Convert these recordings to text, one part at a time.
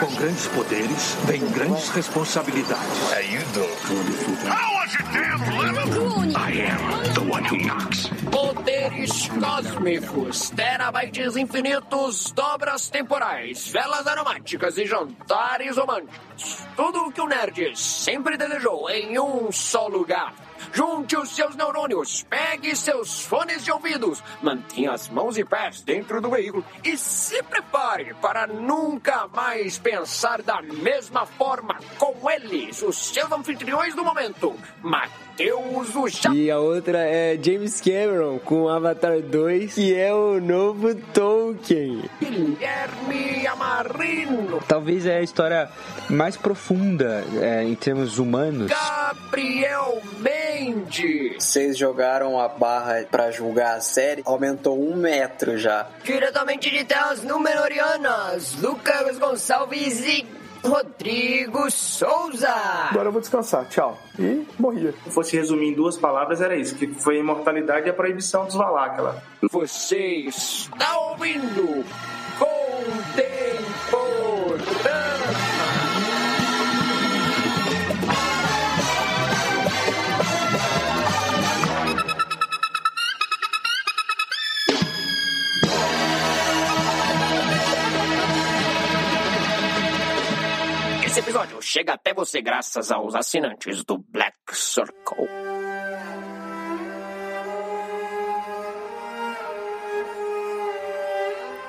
Com grandes poderes, vem grandes responsabilidades. How you doing? How was your damn I am the one who knocks. Poderes cósmicos, terabytes infinitos, dobras temporais, velas aromáticas e jantares românticos. Tudo o que o nerd sempre desejou em um só lugar. Junte os seus neurônios, pegue seus fones de ouvidos, mantenha as mãos e pés dentro do veículo e se prepare para nunca mais pensar da mesma forma com eles, os seus anfitriões do momento. Matheus o Cha... E a outra é James Cameron com Avatar 2, que é o novo Tolkien. Guilherme Amarino. Talvez é a história mais profunda é, em termos humanos. Gabriel Mendes. Vocês jogaram a barra pra julgar a série, aumentou um metro já. Diretamente de terras númenorianas, Lucas Gonçalves e Rodrigo Souza. Agora eu vou descansar. Tchau. E morria. Se fosse resumir em duas palavras, era isso: que foi a imortalidade e a proibição dos Valakala. Você está ouvindo Contemporâneo. Episódio chega até você graças aos assinantes do Black Circle.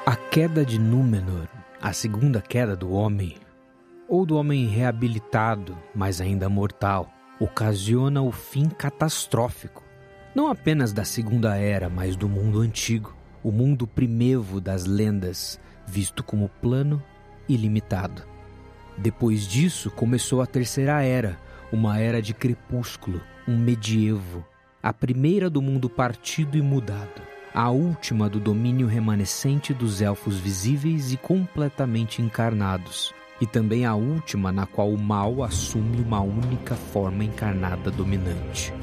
A queda de Númenor, a segunda queda do homem, ou do homem reabilitado, mas ainda mortal, ocasiona o fim catastrófico, não apenas da Segunda Era, mas do mundo antigo, o mundo primevo das lendas, visto como plano e limitado. Depois disso, começou a Terceira Era, uma era de crepúsculo, um medievo, a primeira do mundo partido e mudado, a última do domínio remanescente dos elfos visíveis e completamente encarnados, e também a última na qual o mal assume uma única forma encarnada dominante.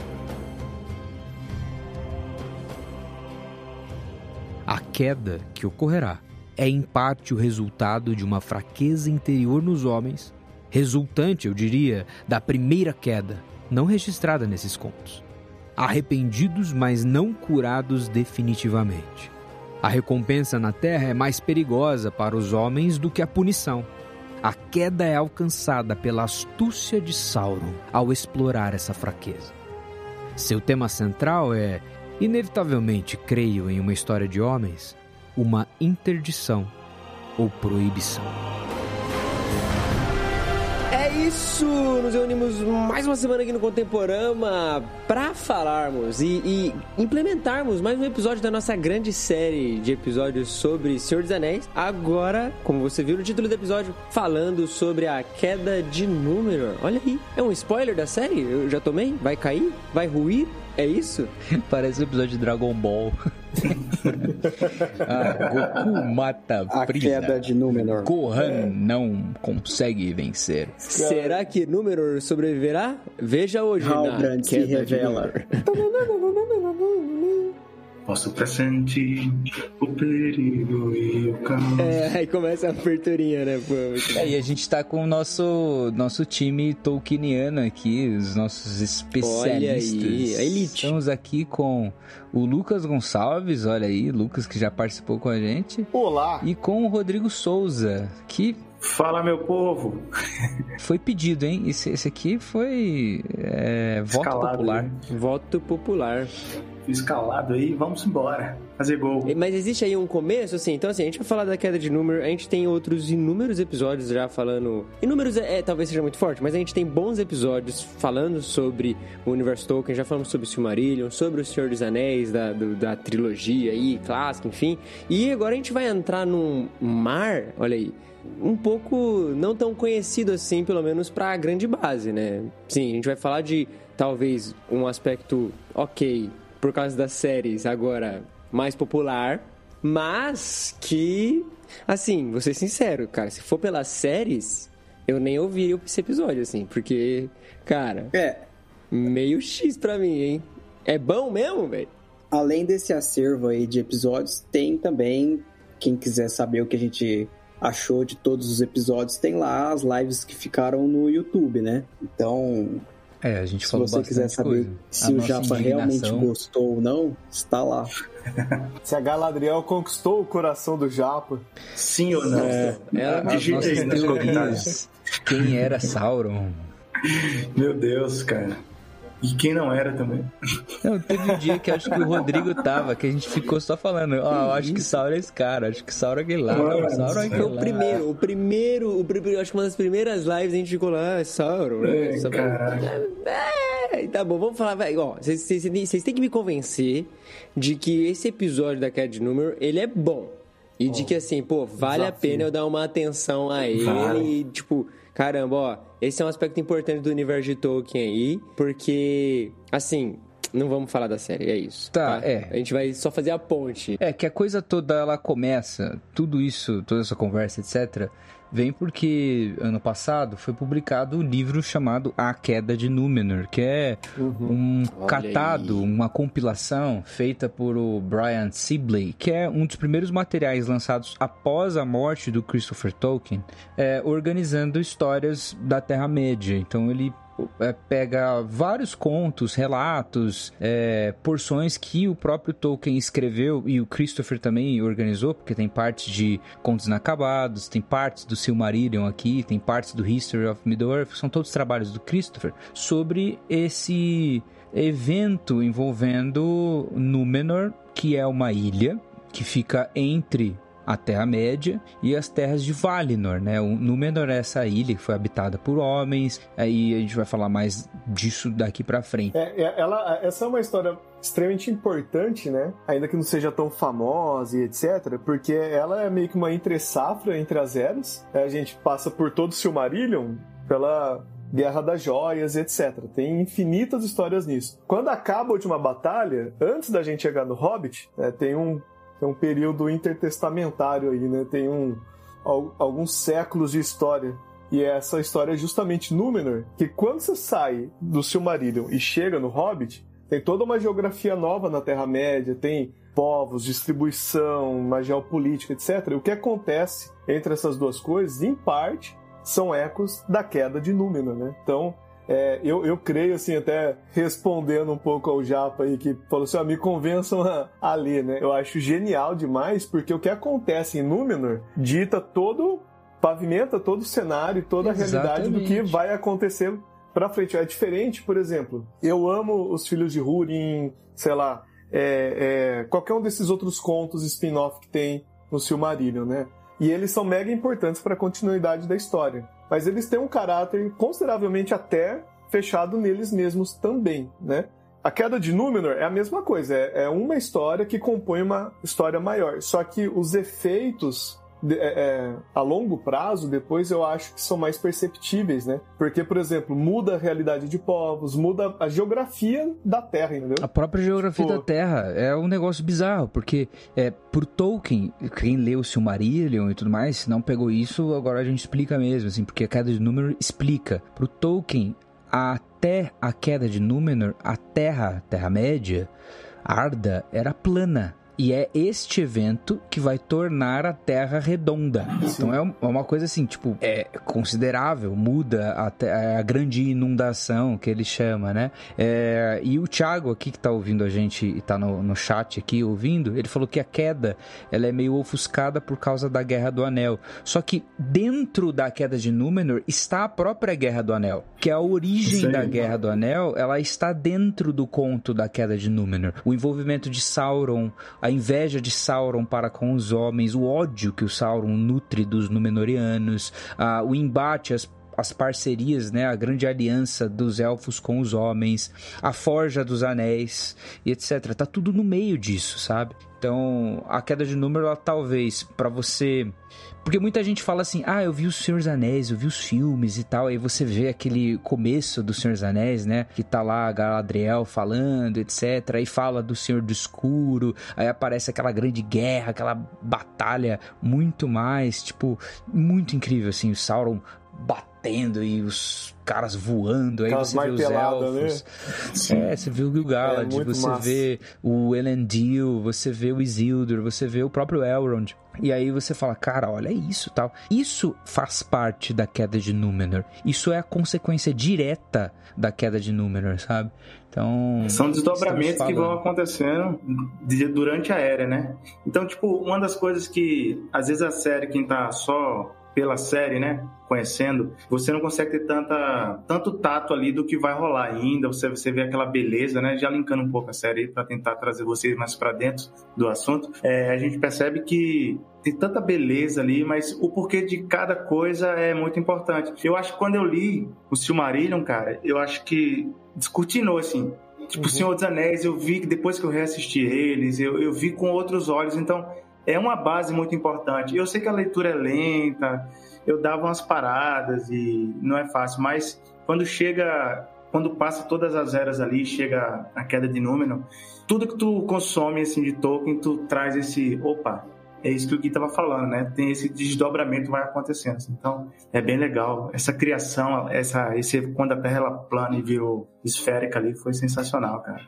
A queda que ocorrerá é em parte o resultado de uma fraqueza interior nos homens, resultante, eu diria, da primeira queda, não registrada nesses contos. Arrependidos, mas não curados definitivamente. A recompensa na terra é mais perigosa para os homens do que a punição. A queda é alcançada pela astúcia de Sauron ao explorar essa fraqueza. Seu tema central é, inevitavelmente, creio em uma história de homens, uma interdição ou proibição. É isso! Nos reunimos mais uma semana aqui no Contemporama para falarmos e, e, implementarmos mais um episódio da nossa grande série de episódios sobre Senhor dos Anéis. Agora, como você viu no título do episódio, falando sobre a queda de Númenor. Olha aí, é um spoiler da série? Eu já tomei? Vai cair? Vai ruir? É isso? Parece um episódio de Dragon Ball. ah, Goku mata A Frieza. queda de Númenor. Gohan não consegue vencer. Será que Númenor sobreviverá? Veja hoje Halbrand na se queda de revela. Númenor. Posso pressentir o perigo e o caos. É, aí começa a aberturinha, né? Pô, É, e a gente tá com o nosso, nosso time tolkieniano aqui, os nossos especialistas. Olha aí, a elite. Estamos aqui com o Lucas Gonçalves, olha aí, Lucas que já participou com a gente. Olá. E com o Rodrigo Souza, que Fala, meu povo. foi pedido, hein? Esse, esse aqui foi é, voto Escalado, popular. né? Voto popular. Fui escalado aí, vamos embora. Fazer gol. Mas existe aí um começo, assim? Então, assim, a gente vai falar da queda de número. A gente tem outros inúmeros episódios já falando. Inúmeros é, é, talvez seja muito forte, mas a gente tem bons episódios falando sobre o universo Tolkien. Já falamos sobre o Silmarillion, sobre o Senhor dos Anéis, da, do- da trilogia aí, clássica, enfim. E agora a gente vai entrar num mar, olha aí. Um pouco não tão conhecido assim, pelo menos pra grande base, né? Sim, a gente vai falar de talvez um aspecto ok por causa das séries agora mais popular, mas que, assim, vou ser sincero, cara, se for pelas séries, eu nem ouviria esse episódio, assim, porque, cara, É, meio X pra mim, hein? É bom mesmo, velho? além desse acervo aí de episódios, tem também, quem quiser saber o que a gente achou de todos os episódios, tem lá as lives que ficaram no YouTube, né? Então, é, a gente se você quiser saber coisa. se A o Japa realmente indignação. gostou ou não, está lá. Se a Galadriel conquistou o coração do Japa. Sim ou não? É, Digita nossas aí nos comentários. teorias. Quem era Sauron? Meu Deus, cara. E quem não era também. Não, teve um dia que acho que o Rodrigo tava, que a gente ficou só falando, ó, eu acho que Sauron é esse cara, acho que Sauron é aquele lá, não, Sauron é aquele O lá. primeiro, o primeiro, o primeiro, acho que uma das primeiras lives a gente ficou lá, ah, Sauron, né? É, Só-. É, tá bom, vamos falar, vai, ó, vocês- têm que me convencer de que esse episódio da de Número, ele é bom. E de que assim, pô, vale a desafio. pena eu dar uma atenção a ele Vale. e, tipo, caramba, ó, esse é um aspecto importante do universo de Tolkien aí, porque, assim, não vamos falar da série, é isso. Tá, é. A gente vai só fazer a ponte. É, que a coisa toda ela começa, tudo isso, toda essa conversa, etc., vem porque ano passado foi publicado um livro chamado A Queda de Númenor, que é um Olha catado, aí. uma compilação feita por o Brian Sibley, que é um dos primeiros materiais lançados após a morte do Christopher Tolkien, é, organizando histórias da Terra-média. Então ele é, pega vários contos, relatos, é, porções que o próprio Tolkien escreveu e o Christopher também organizou, porque tem partes de Contos Inacabados, tem partes do Silmarillion aqui, tem partes do History of Middle-earth, são todos trabalhos do Christopher sobre esse evento envolvendo Númenor, que é uma ilha que fica entre a Terra-média e as terras de Valinor, né? O Númenor é essa ilha que foi habitada por homens, aí a gente vai falar mais disso daqui pra frente. É, é- ela, essa é uma história extremamente importante, né? Ainda que não seja tão famosa e etc. Porque ela é meio que uma entre-safra entre as eras. A gente passa por todo o Silmarillion, pela Guerra das Joias, etc. Tem infinitas histórias nisso. Quando acaba a última batalha, antes da gente chegar no Hobbit, né, tem um tem um período intertestamentário aí, né? Tem um, al- alguns séculos de história. E essa história é justamente Númenor, que quando você sai do Silmarillion e chega no Hobbit, tem toda uma geografia nova na Terra-média, tem povos, distribuição, uma geopolítica, etc. O que acontece entre essas duas coisas, em parte, são ecos da queda de Númenor, né? Então, é, eu, eu creio, assim, até respondendo um pouco ao Japa aí, que falou assim, ó, me convençam a, a ler, né? Eu acho genial demais, porque o que acontece em Númenor dita todo, pavimenta todo o cenário, toda a realidade do que Exatamente. vai acontecer pra frente. É diferente, por exemplo, eu amo os Filhos de Húrin, sei lá, é, é, qualquer um desses outros contos spin-off que tem no Silmarillion, né? E eles são mega importantes para a continuidade da história. Mas eles têm um caráter consideravelmente até fechado neles mesmos também, né? A queda de Númenor é a mesma coisa, é, é uma história que compõe uma história maior. Só que os efeitos é, é, a longo prazo, depois eu acho que são mais perceptíveis, né? Porque, por exemplo, muda a realidade de povos, muda a geografia da Terra, entendeu? A própria geografia Tipo- da Terra é um negócio bizarro, porque é, por Tolkien, quem leu Silmarillion e tudo mais, se não pegou isso, agora a gente explica mesmo, assim, porque a queda de Númenor explica. Pro Tolkien, até a queda de Númenor, a Terra, Terra-média, Arda, era plana. E é este evento que vai tornar a Terra redonda. Então é um- é uma coisa assim, tipo, é considerável, muda a, a grande inundação que ele chama, né? É, e o Thiago aqui que tá ouvindo a gente e tá no, no chat aqui ouvindo, ele falou que a queda ela é meio ofuscada por causa da Guerra do Anel. Só que dentro da queda de Númenor está a própria Guerra do Anel, que é a origem Sim. da Guerra do Anel, ela está dentro do conto da queda de Númenor. O envolvimento de Sauron, a inveja de Sauron para com os homens, o ódio que o Sauron nutre dos Númenóreanos, ah, o embate, as as parcerias, né, a grande aliança dos elfos com os homens, a forja dos anéis e etc. Tá tudo no meio disso, sabe? Então, a queda de número, ela, talvez, para você. Porque muita gente fala assim: ah, eu vi os Senhor dos Anéis, eu vi os filmes e tal. Aí você vê aquele começo do Senhor dos Anéis, né? Que tá lá Galadriel falando, etc. Aí fala do Senhor do Escuro. Aí aparece aquela grande guerra, aquela batalha muito mais, tipo, muito incrível, assim. O Sauron batendo e os caras voando, aí Aquelas você vê os elfos. né? É, você vê o Gil-galad, É, você massa. vê o Elendil, você vê o Isildur, você vê o próprio Elrond. E aí você fala, cara, olha isso tal. Isso faz parte da queda de Númenor. Isso é a consequência direta da queda de Númenor, sabe? Então. São desdobramentos que vão acontecendo de- durante a era, né? Então, tipo, uma das coisas que às vezes a série, quem tá só pela série, né, conhecendo, você não consegue ter tanta, tanto tato ali do que vai rolar ainda. Você, você vê aquela beleza, né? Já linkando um pouco a série para tentar trazer vocês mais para dentro do assunto, é, a gente percebe que tem tanta beleza ali, mas o porquê de cada coisa é muito importante. Eu acho que quando eu li o Silmarillion, cara, eu acho que descortinou, assim. Tipo, Uhum. Senhor dos Anéis, eu vi que depois que eu reassisti eles, eu, eu vi com outros olhos, então é uma base muito importante. Eu sei que a leitura é lenta, eu dava umas paradas e não é fácil, mas quando chega, quando passa todas as eras ali, chega a queda de Númenor, tudo que tu consome assim de Tolkien, tu traz esse, opa, é isso que o Gui tava falando, né? Tem esse desdobramento vai acontecendo. assim. Então, é bem legal. Essa criação, essa, esse quando a Terra ela plana e virou esférica ali, foi sensacional, cara.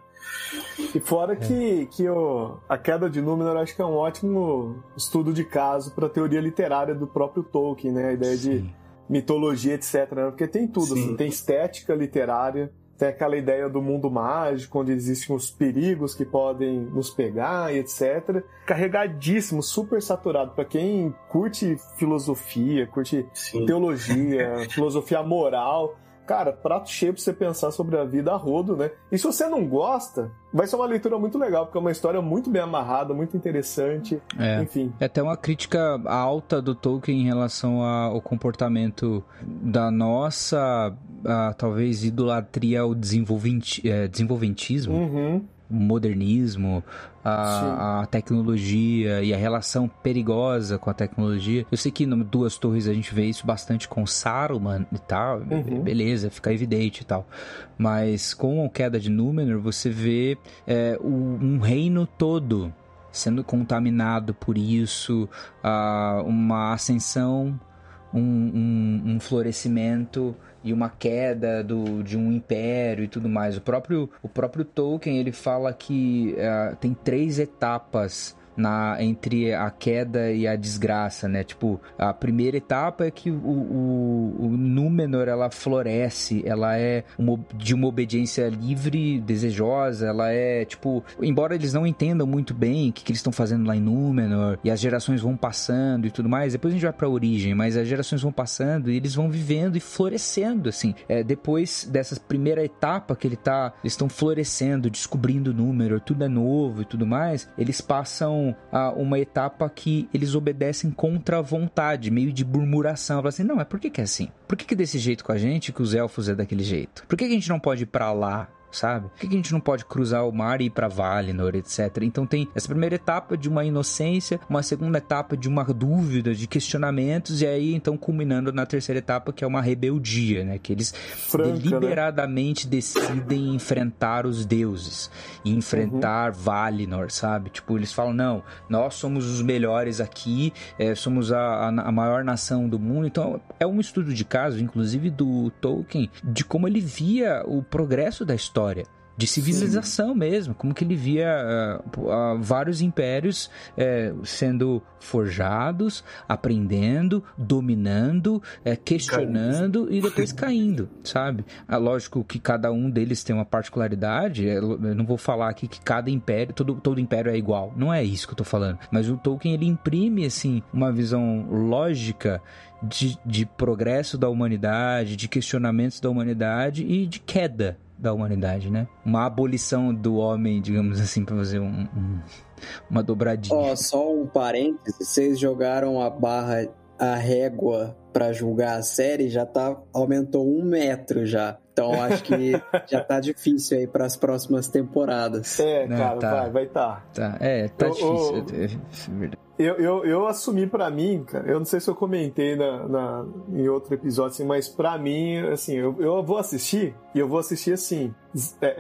E fora que, que o, a queda de Númenor acho que é um ótimo estudo de caso para a teoria literária do próprio Tolkien, né? A ideia de mitologia, etc. né? Porque tem tudo, Sim. assim, tem estética literária, tem aquela ideia do mundo mágico, onde existem os perigos que podem nos pegar e etc. Carregadíssimo, super saturado. Para quem curte filosofia, curte Sim. teologia, filosofia moral. Cara, prato cheio pra você pensar sobre a vida a rodo, né? E se você não gosta, vai ser uma leitura muito legal, porque é uma história muito bem amarrada, muito interessante. É. Enfim. É até uma crítica alta do Tolkien em relação ao comportamento da nossa, ah, talvez, idolatria ao desenvolventi eh, desenvolventismo, Uhum. Modernismo, a, a tecnologia e a relação perigosa com a tecnologia. Eu sei que no Duas Torres a gente vê isso bastante com Saruman e tal, Uhum. beleza, fica evidente e tal. Mas com a queda de Númenor, você vê é, um reino todo sendo contaminado por isso, uma ascensão, um, um- um florescimento e uma queda do, de um império e tudo mais. O próprio, o próprio Tolkien ele fala que ah, tem três etapas na entre a queda e a desgraça, né? Tipo, a primeira etapa é que o, o, o Númenor ela floresce, ela é uma, de uma obediência livre, desejosa, ela é tipo, embora eles não entendam muito bem o que, que eles estão fazendo lá em Númenor e as gerações vão passando e tudo mais, depois a gente vai pra origem, mas as gerações vão passando e eles vão vivendo e florescendo, assim. É, depois dessa primeira etapa que ele tá, eles estão florescendo, descobrindo Númenor, tudo é novo e tudo mais, eles passam uma etapa que eles obedecem contra a vontade, meio de murmuração. Fala assim, não, mas por que, que é assim? Por que, que é desse jeito com a gente que os elfos é daquele jeito? Por que, que a gente não pode ir pra lá? Sabe? Por que, a gente não pode cruzar o mar e ir pra Valinor, etc? Então tem essa primeira etapa de uma inocência, uma segunda etapa de uma dúvida, de questionamentos, e aí então culminando na terceira etapa, que é uma rebeldia, né? Que eles Franca, né? deliberadamente decidem enfrentar os deuses e enfrentar Valinor, sabe? Tipo, eles falam, não, nós somos os melhores aqui, é, somos a, a, a maior nação do mundo. Então, é um estudo de caso, inclusive do Tolkien, de como ele via o progresso da história. De civilização mesmo, como que ele via ah, ah, vários impérios eh, sendo forjados, aprendendo, dominando, eh, questionando e depois caindo, sabe? Ah, lógico que cada um deles tem uma particularidade, eh, eu não vou falar aqui que cada império, todo, todo império é igual, não é isso que eu tô falando, mas o Tolkien ele imprime assim uma visão lógica de, de progresso da humanidade, de questionamentos da humanidade e de queda da humanidade, né? Uma abolição do homem, digamos assim, pra fazer um, um- uma dobradinha. Ó, só um parêntese, vocês jogaram a barra, a régua pra julgar a série, já tá, aumentou um metro já. Então acho que já tá difícil aí pras próximas temporadas. É, Não, cara, tá. vai, vai tá. Tá, é, tá Eu- difícil. eu- é- é verdade. Eu, eu, eu assumi pra mim, cara, eu não sei se eu comentei na, na- em outro episódio, assim, mas pra mim, assim, eu, eu vou assistir e eu vou assistir assim. É, é-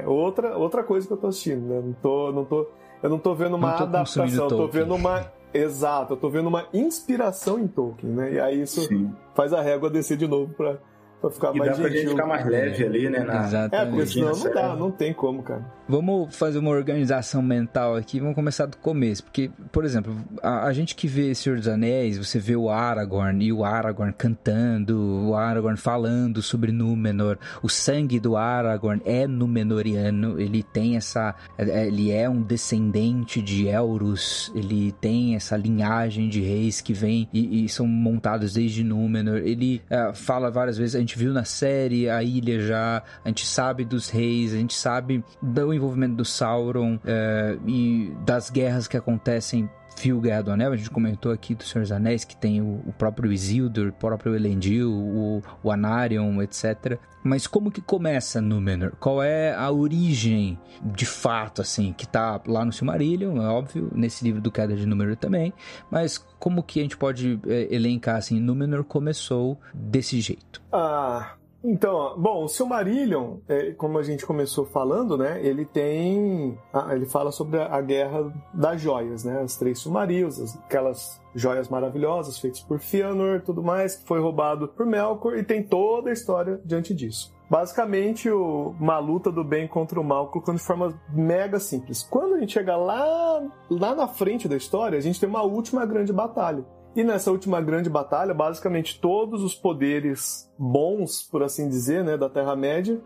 é- é outra, outra coisa que eu tô assistindo, né? Não tô, não tô, eu não tô vendo uma Não tô adaptação, eu tô vendo uma. Exato, eu tô vendo uma inspiração em Tolkien, né? E aí isso Sim. faz a régua descer de novo pra, pra ficar e mais dá pra gente ficar mais leve ali, né? Na... Exatamente. É, porque senão não dá, não tem como, cara. Vamos fazer uma organização mental aqui, vamos começar do começo, porque, por exemplo, a, a, gente que vê Senhor dos Anéis, você vê o Aragorn e o Aragorn cantando, o Aragorn falando sobre Númenor, o sangue do Aragorn é Númenoriano, ele tem essa, é, ele é um descendente de Elros, ele tem essa linhagem de reis que vem e, e são montados desde Númenor, ele uh, fala várias vezes, a gente viu na série a ilha já, a gente sabe dos reis, a gente sabe do envolvimento do Sauron é, e das guerras que acontecem Fio Guerra do Anel, a gente comentou aqui do Senhor dos Anéis, que tem o, o próprio Isildur, o próprio Elendil, o, o Anarion, etc. Mas como que começa Númenor? Qual é a origem, de fato, assim, que tá lá no Silmarillion, é óbvio, nesse livro do Queda de Númenor também, mas como que a gente pode é, elencar, assim, Númenor começou desse jeito? Ah, então, bom, o Silmarillion, é, como a gente começou falando, né, ele tem, ele fala sobre a, guerra das joias, né, as três Silmarils, aquelas joias maravilhosas feitas por Fëanor, tudo mais, que foi roubado por Melkor e tem toda a história diante disso. Basicamente, o, uma luta do bem contra o mal, colocando de forma mega simples. Quando a gente chega lá, lá na frente da história, a gente tem uma última grande batalha e nessa última grande batalha, basicamente todos os poderes bons, por assim dizer, né, da Terra-média,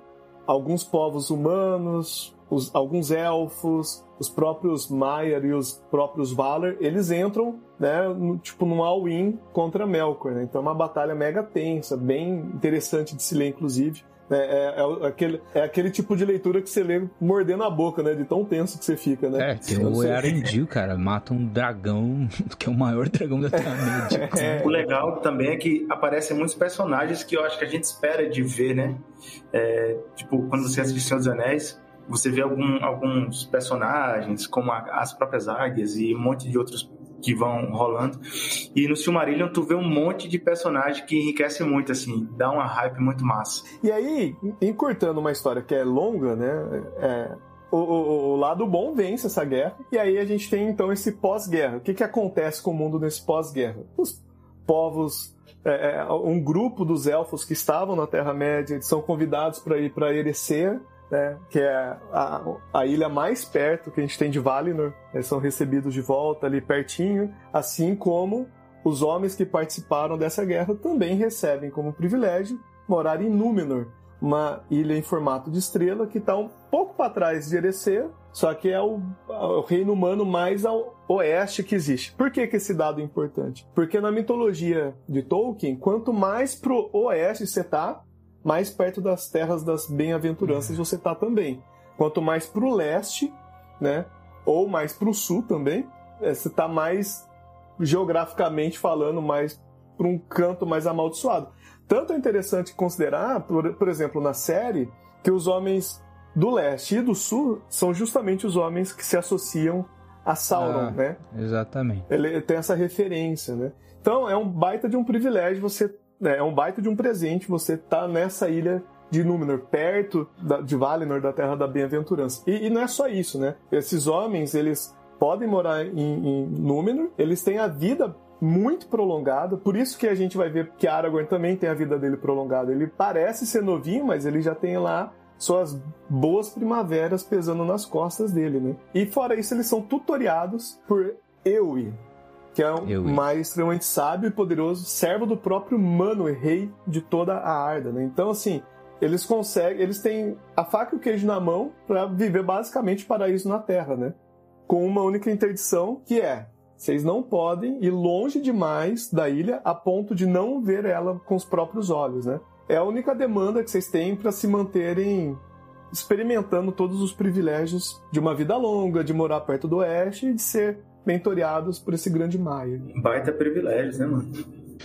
alguns povos humanos, os, alguns elfos, os próprios Maiar e os próprios Valar, eles entram, né, no, tipo num all-in contra Melkor, né? Então é uma batalha mega tensa, bem interessante de se ler, inclusive. É, é, é, aquele, é aquele tipo de leitura que você lê mordendo a boca, né? De tão tenso que você fica, né? É, tem o Arendil, cara, mata um dragão, que é o maior dragão da Terra-média. É. O legal também é que aparecem muitos personagens que eu acho que a gente espera de ver, né? É, tipo, quando você assiste Senhor dos Anéis, você vê algum, alguns personagens, como a, as próprias águias e um monte de outros que vão rolando. E no Silmarillion tu vê um monte de personagem que enriquece muito, assim, dá uma hype muito massa. E aí, encurtando uma história que é longa, né? É, o, o, o, lado bom vence essa guerra. E aí a gente tem então esse pós-guerra. O que, que acontece com o mundo nesse pós-guerra? Os povos. É, é um grupo dos elfos que estavam na Terra-média são convidados para ir para Erecer né, que é a, a, ilha mais perto que a gente tem de Valinor. Eles são recebidos de volta ali pertinho, assim como os homens que participaram dessa guerra também recebem como privilégio morar em Númenor, uma ilha em formato de estrela que está um pouco para trás de Erecer, só que é o, o, reino humano mais ao oeste que existe. Por que, que esse dado é importante? Porque na mitologia de Tolkien, quanto mais pro oeste você tá, mais perto das terras das bem-aventuranças você está também. Quanto mais para o leste, né, ou mais para o sul também, é, você está mais geograficamente falando, mais para um canto mais amaldiçoado. Tanto é interessante considerar, por, por exemplo, na série, que os homens do leste e do sul são justamente os homens que se associam a Sauron, ah, né? Exatamente. Ele tem essa referência, né? Então é um baita de um privilégio você é, é um baita de um presente você tá nessa ilha de Númenor, perto da, de Valinor, da Terra da Bem-aventurança. E, e, não é só isso, né? Esses homens, eles podem morar em, em Númenor, eles têm a vida muito prolongada, por isso que a gente vai ver que Aragorn também tem a vida dele prolongada. Ele parece ser novinho, mas ele já tem lá suas boas primaveras pesando nas costas dele, né? E fora isso, eles são tutoriados por Ewi, que é um mais extremamente sábio e poderoso, servo do próprio Mano, rei de toda a Arda, né? Então, assim, eles conseguem, eles têm a faca e o queijo na mão para viver basicamente paraíso na Terra, né? Com uma única interdição, que é vocês não podem ir longe demais da ilha a ponto de não ver ela com os próprios olhos, né? É a única demanda que vocês têm para se manterem experimentando todos os privilégios de uma vida longa, de morar perto do oeste e de ser mentoreados por esse grande Maia. Baita privilégios, né, mano?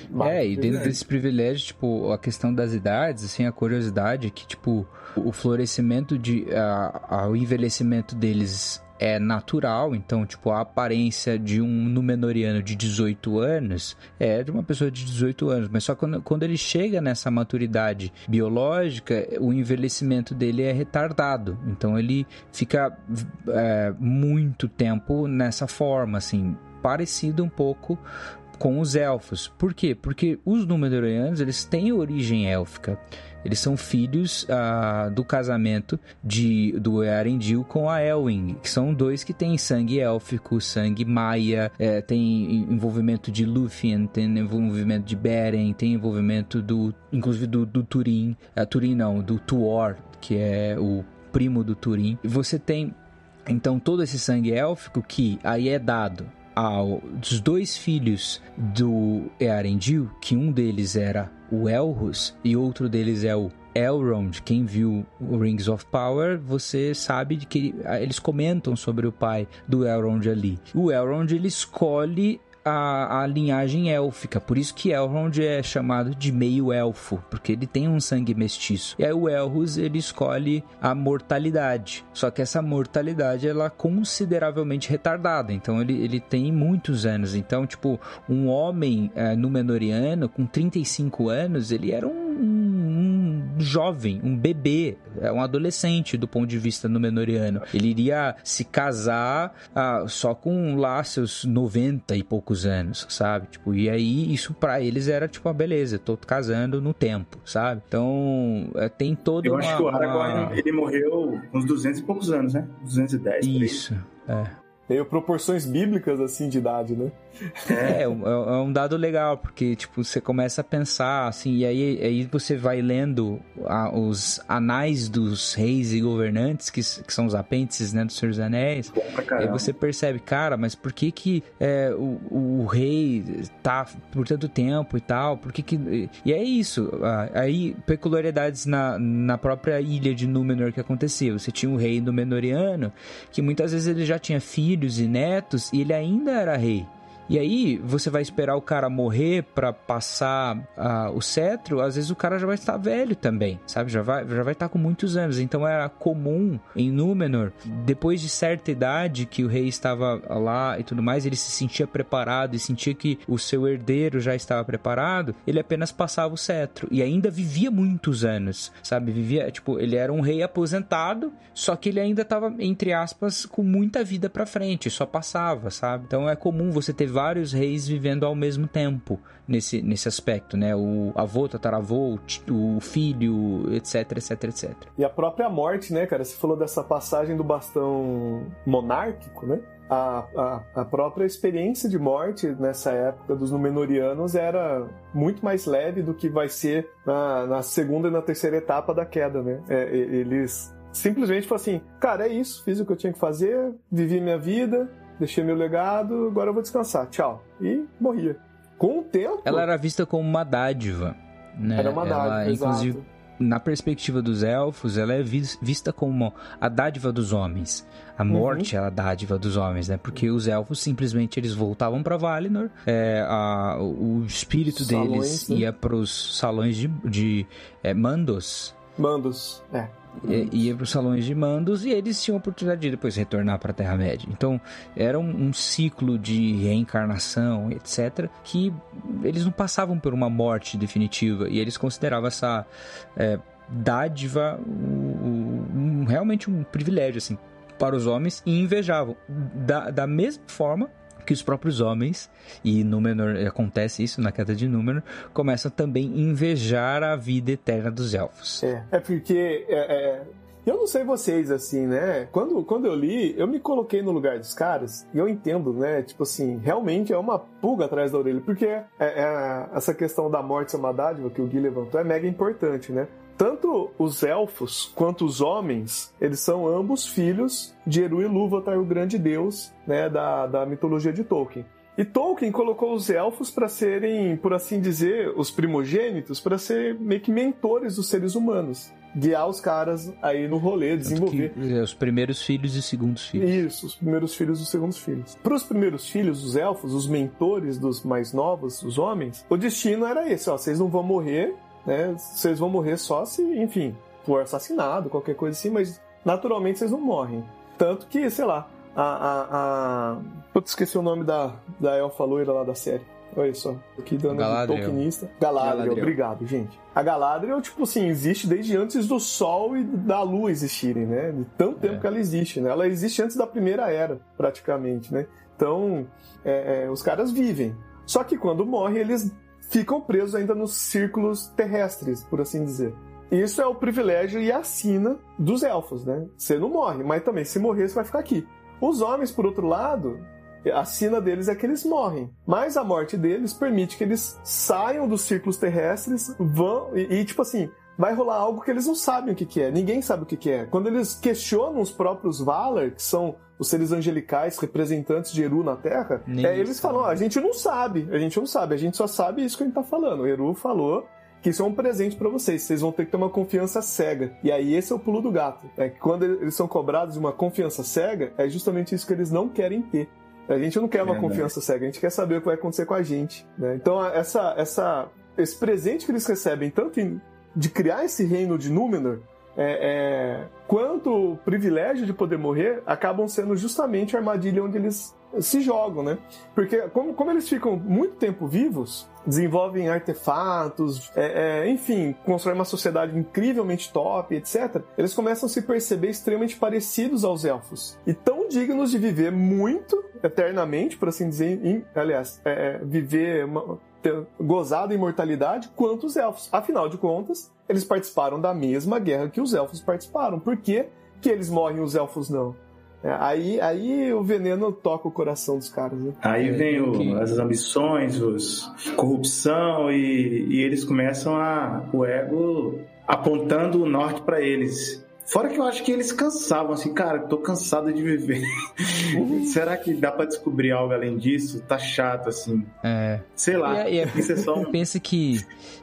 Baita é, e dentro desses privilégios, tipo, a questão das idades, assim, a curiosidade é que, tipo, o florescimento de. A, a, o envelhecimento deles é natural, então, tipo, a aparência de um Númenoriano de 18 anos é de uma pessoa de 18 anos, mas só quando, quando ele chega nessa maturidade biológica, o envelhecimento dele é retardado, então ele fica é, muito tempo nessa forma, assim, parecido um pouco com os elfos. Por quê? Porque os Númenóreanos, eles têm origem élfica. Eles são filhos ah, do casamento de, do Earendil com a Elwing, que são dois que têm sangue élfico, sangue maia, é, tem envolvimento de Lúthien, tem envolvimento de Beren, tem envolvimento do, inclusive do, do Turin, uh, Turin não, do Tuor, que é o primo do Turin. E você tem então todo esse sangue élfico que aí é dado aos dois filhos do Earendil, que um deles era o Elrus e outro deles é o Elrond, quem viu Rings of Power, você sabe que eles comentam sobre o pai do Elrond ali. O Elrond ele escolhe a, a linhagem élfica. Por isso que Elrond é chamado de meio elfo, porque ele tem um sangue mestiço. E aí o Elrus ele escolhe a mortalidade. Só que essa mortalidade ela é consideravelmente retardada. Então ele, ele tem muitos anos. Então, tipo, um homem é, Númenoriano com 35 anos, ele era um, um, jovem, um bebê, é um adolescente do ponto de vista Númenoriano. Ele iria se casar ah, só com lá seus 90 e poucos poucos anos, sabe? Tipo, e aí isso para eles era tipo, a beleza, tô casando no tempo, sabe? Então, é, tem todo Eu uma, acho que o Aragorn, uma... ele morreu uns 200 e poucos anos, né? 210. Isso, é. Tem proporções bíblicas, assim, de idade, né? É, é, é, um dado legal, porque, tipo, você começa a pensar, assim, e aí, aí você vai lendo a, os anais dos reis e governantes, que, que são os apêndices, né, dos Senhor dos Anéis, e aí você percebe, cara, mas por que que é, o, o rei tá por tanto tempo e tal, por que que... E é isso, aí peculiaridades na, na própria ilha de Númenor que acontecia, você tinha um rei Númenoriano, que muitas vezes ele já tinha filhos e netos, e ele ainda era rei. E aí, você vai esperar o cara morrer para passar uh, o cetro, às vezes o cara já vai estar velho também, sabe? Já vai, já vai estar com muitos anos. Então era comum em Númenor, depois de certa idade que o rei estava lá e tudo mais, ele se sentia preparado e sentia que o seu herdeiro já estava preparado, ele apenas passava o cetro e ainda vivia muitos anos, sabe? Vivia, tipo, ele era um rei aposentado, só que ele ainda estava, entre aspas, com muita vida para frente, só passava, sabe? Então é comum você ter vários reis vivendo ao mesmo tempo nesse, nesse aspecto, né? O avô, tataravô, o filho, etc, etc, etc. E a própria morte, né, cara? Você falou dessa passagem do bastão monárquico, né? A, a, a, própria experiência de morte nessa época dos Númenóreanos era muito mais leve do que vai ser na, na segunda e na terceira etapa da queda, né? É, eles simplesmente falam assim, cara, é isso, fiz o que eu tinha que fazer, vivi minha vida, deixei meu legado, agora eu vou descansar, tchau. E morria. Com o tempo. Ela era vista como uma dádiva. Né? Era uma dádiva, ela, inclusive, na perspectiva dos elfos, ela é vista como a dádiva dos homens. A morte uhum. era a dádiva dos homens, né? Porque os elfos simplesmente eles voltavam para Valinor, é, a, o espírito salões, deles né? ia para os salões de, de é, Mandos. Mandos, é ia para os salões de mandos e eles tinham a oportunidade de depois retornar para a Terra-média. Então, era um, um, ciclo de reencarnação, etc., que eles não passavam por uma morte definitiva e eles consideravam essa é, dádiva um, um, realmente um privilégio, assim, para os homens e invejavam. Da, da mesma forma que os próprios homens, e Númenor acontece isso na queda de Númenor, começam também a invejar a vida eterna dos elfos. É, é porque é, é... Eu não sei vocês, assim, né? Quando, quando eu li, eu me coloquei no lugar dos caras e eu entendo, né? Tipo assim, realmente é uma pulga atrás da orelha, porque é, é, essa questão da morte ser uma dádiva que o Gui levantou é mega importante, né? Tanto os elfos quanto os homens, eles são ambos filhos de Eru e Ilúvatar, o grande deus né, da, da mitologia de Tolkien. E Tolkien colocou os elfos para serem, por assim dizer, os primogênitos, para ser meio que mentores dos seres humanos. Guiar os caras aí no rolê, desenvolver. Que, é, os primeiros filhos e segundos filhos. Isso, os primeiros filhos e os segundos filhos. Para os primeiros filhos, os elfos, os mentores dos mais novos, os homens, o destino era esse: ó, vocês não vão morrer, né? Vocês vão morrer só se, enfim, for assassinado, qualquer coisa assim, mas naturalmente vocês não morrem. Tanto que, sei lá, a. a, a... Putz, esqueci o nome da, da elfa loira lá da série. Olha só, aqui dando Galadriel. Tolkienista. Galadriel, Galadriel. obrigado, gente. A Galadriel, tipo assim, existe desde antes do Sol e da Lua existirem, né? De tanto tempo É. que ela existe, né? Ela existe antes da Primeira Era, praticamente, né? Então, é, é, os caras vivem. Só que quando morrem, eles ficam presos ainda nos círculos terrestres, por assim dizer. Isso é o privilégio e a sina dos elfos, né? Você não morre, mas também se morrer, você vai ficar aqui. Os homens, por outro lado, a sina deles é que eles morrem. Mas a morte deles permite que eles saiam dos círculos terrestres, vão e, e, tipo assim, vai rolar algo que eles não sabem o que, que é. Ninguém sabe o que, que é. Quando eles questionam os próprios Valar, que são os seres angelicais representantes de Eru na Terra, é, eles falam: "Ó, a gente não sabe, a gente não sabe, a gente só sabe isso que a gente tá falando. O Eru falou que isso é um presente pra vocês, vocês vão ter que ter uma confiança cega. E aí esse é o pulo do gato. É que quando eles são cobrados de uma confiança cega, é justamente isso que eles não querem ter. A gente não quer uma confiança cega, a gente quer saber o que vai acontecer com a gente. né? Então, essa, essa, esse presente que eles recebem, tanto em- de criar esse reino de Númenor, é, é, quanto privilégio de poder morrer, acabam sendo justamente a armadilha onde eles se jogam, né? Porque como, como eles ficam muito tempo vivos, desenvolvem artefatos, é, é, enfim, constroem uma sociedade incrivelmente top, etc., eles começam a se perceber extremamente parecidos aos elfos. E tão dignos de viver muito, eternamente, por assim dizer, em- aliás, é, é, viver uma, ter gozado imortalidade quanto os elfos. Afinal de contas, eles participaram da mesma guerra que os elfos participaram. Por que, que eles morrem e os elfos não? É, aí, aí o veneno toca o coração dos caras, né? Aí vem o- as ambições, os corrupção e, e eles começam a o ego apontando o norte pra eles. Fora que eu acho que eles cansavam assim, cara, tô cansado de viver. Será que dá pra descobrir algo além disso? Tá chato assim. É. Sei lá. E é- e é- é só um... Pensa que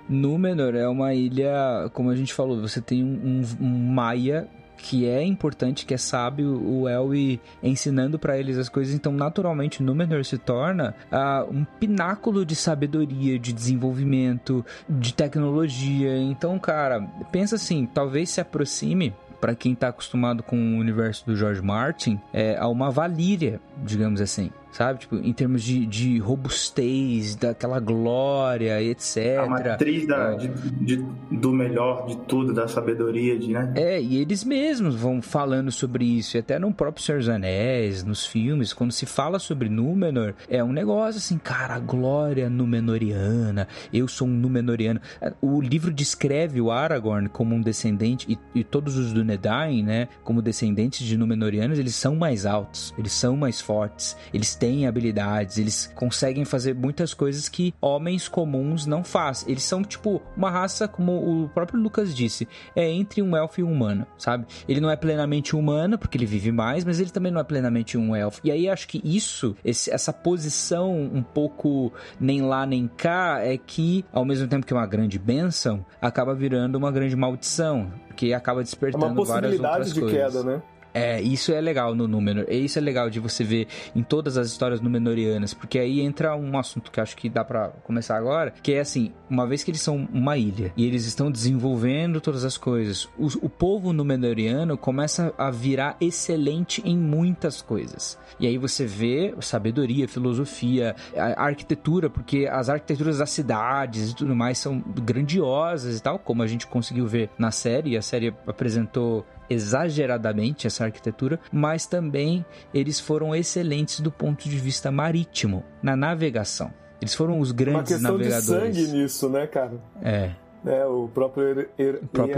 Númenor é uma ilha, como a gente falou, você tem um, um- um Maia que é importante, que é sábio, o Elwi ensinando pra eles as coisas, então naturalmente Númenor se torna ah, um pináculo de sabedoria, de desenvolvimento, de tecnologia. Então, cara, pensa assim, talvez se aproxime Pra quem tá acostumado com o universo do George Martin, é a uma Valíria, digamos assim. Sabe? Tipo, em termos de, de robustez, daquela glória, etc. A matriz da, É. de- de- do melhor de tudo, da sabedoria, de, né? É, e eles mesmos vão falando sobre isso, e até no próprio Senhor dos Anéis, nos filmes, quando se fala sobre Númenor, é um negócio assim, cara, a glória númenoriana, eu sou um númenoriano. O livro descreve o Aragorn como um descendente, e, e todos os Dúnedain, né, como descendentes de númenorianos, eles são mais altos, eles são mais fortes, eles têm habilidades, eles conseguem fazer muitas coisas que homens comuns não fazem. Eles são, tipo, uma raça, como o próprio Lucas disse, é entre um elfo e um humano, sabe? Ele não é plenamente humano, porque ele vive mais, mas ele também não é plenamente um elfo. E aí acho que isso, esse- essa posição um pouco nem lá nem cá, é que, ao mesmo tempo que é uma grande bênção, acaba virando uma grande maldição, porque acaba É despertando uma várias possibilidade outras de coisas. queda, né? É, isso é legal no Númenor. E Isso é legal de você ver em todas as histórias númenorianas, porque aí entra um assunto que acho que dá pra começar agora, que é assim, uma vez que eles são uma ilha e eles estão desenvolvendo todas as coisas, o, o povo númenoriano começa a virar excelente em muitas coisas. E aí você vê sabedoria, filosofia, a arquitetura, porque as arquiteturas das cidades e tudo mais são grandiosas e tal, como a gente conseguiu ver na série, a série apresentou exageradamente essa arquitetura, mas também eles foram excelentes do ponto de vista marítimo, na navegação. Eles foram os Uma grandes questão de navegadores. sangue nisso, né, cara? É. É, o próprio er, er, O próprio.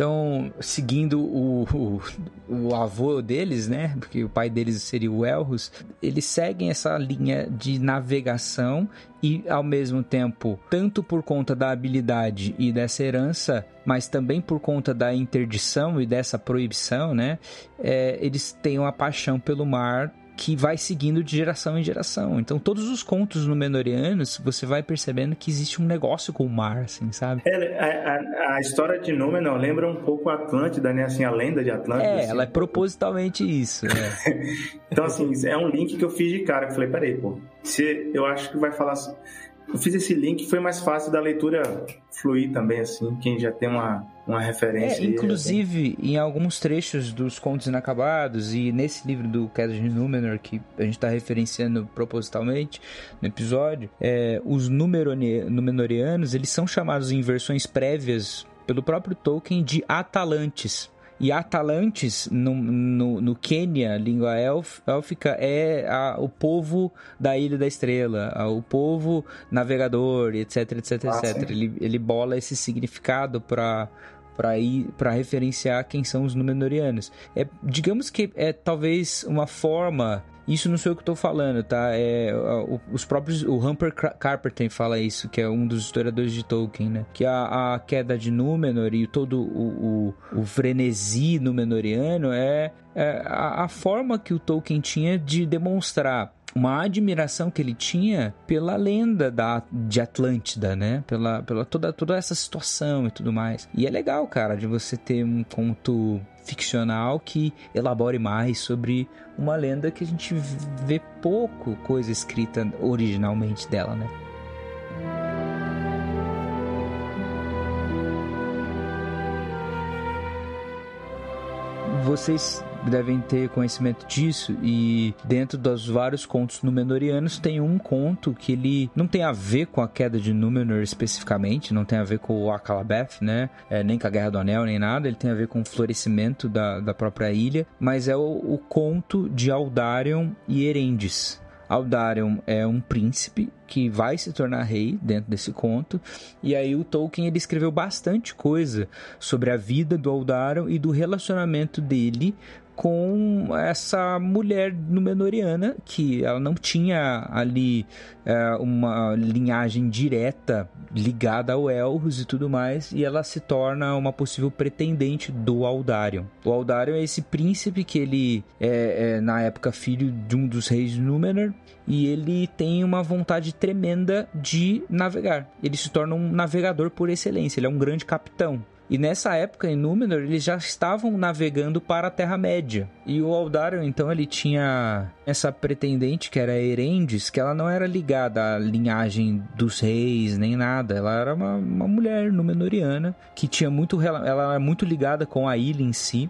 Então, seguindo o, o, o avô deles, né? Porque o pai deles seria o Elros, eles seguem essa linha de navegação e, ao mesmo tempo, tanto por conta da habilidade e dessa herança, mas também por conta da interdição e dessa proibição, né? é, eles têm uma paixão pelo mar que vai seguindo de geração em geração. Então, todos os contos númenorianos, você vai percebendo que existe um negócio com o mar, assim, sabe? É, a, a- a história de Númenor lembra um pouco a Atlântida, né? Assim, a lenda de Atlântida. É, assim. ela é propositalmente isso. É. Então, assim, é um link que eu fiz de cara. que Eu falei, peraí, pô, se eu acho que vai falar. eu fiz esse link, foi mais fácil da leitura fluir também, assim, quem já tem uma, uma referência. É, inclusive, em alguns trechos dos Contos Inacabados e nesse livro do Queda de Númenor, que a gente está referenciando propositalmente no episódio, é, os Númenorianos, eles são chamados em versões prévias pelo próprio Tolkien de Atalantes. E Atalantes, no, no, no Quênia, língua élfica, é a, o povo da Ilha da Estrela, a, o povo navegador, etc, etc, ah, etc. Ele, ele bola esse significado para para ir para referenciar quem são os Númenóreanos. É, digamos que é talvez uma forma isso não sou eu que estou falando, tá? É, os próprios. O Humper Carpenter fala isso, que é um dos historiadores de Tolkien, né? Que a, a queda de Númenor e todo o, o, o frenesi númenoriano é, é a, a forma que o Tolkien tinha de demonstrar uma admiração que ele tinha pela lenda da, de Atlântida, né? Pela, pela toda, toda essa situação e tudo mais. E é legal, cara, de você ter um conto ficcional que elabore mais sobre uma lenda que a gente vê pouco coisa escrita originalmente dela, né? Vocês devem ter conhecimento disso e dentro dos vários contos Númenóreanos tem um conto que ele não tem a ver com a queda de Númenor especificamente, não tem a ver com o Akalabeth, né? É, nem com a Guerra do Anel, nem nada, ele tem a ver com o florescimento da, da própria ilha, mas é o, o conto de Aldarion e Erendis. Aldarion é um príncipe que vai se tornar rei dentro desse conto. E aí o Tolkien ele escreveu bastante coisa sobre a vida do Aldarion e do relacionamento dele com essa mulher Númenoriana, que ela não tinha ali é, uma linhagem direta ligada ao Elros e tudo mais, e ela se torna uma possível pretendente do Aldarion. O Aldarion é esse príncipe que ele é, é na época filho de um dos reis de Númenor, e ele tem uma vontade tremenda de navegar. Ele se torna um navegador por excelência, ele é um grande capitão. E nessa época, em Númenor, eles já estavam navegando para a Terra-média. E o Aldarion, então, ele tinha essa pretendente, que era Erendis, que ela não era ligada à linhagem dos reis, nem nada. Ela era uma, uma mulher Númenoriana, que tinha muito... Ela era muito ligada com a ilha em si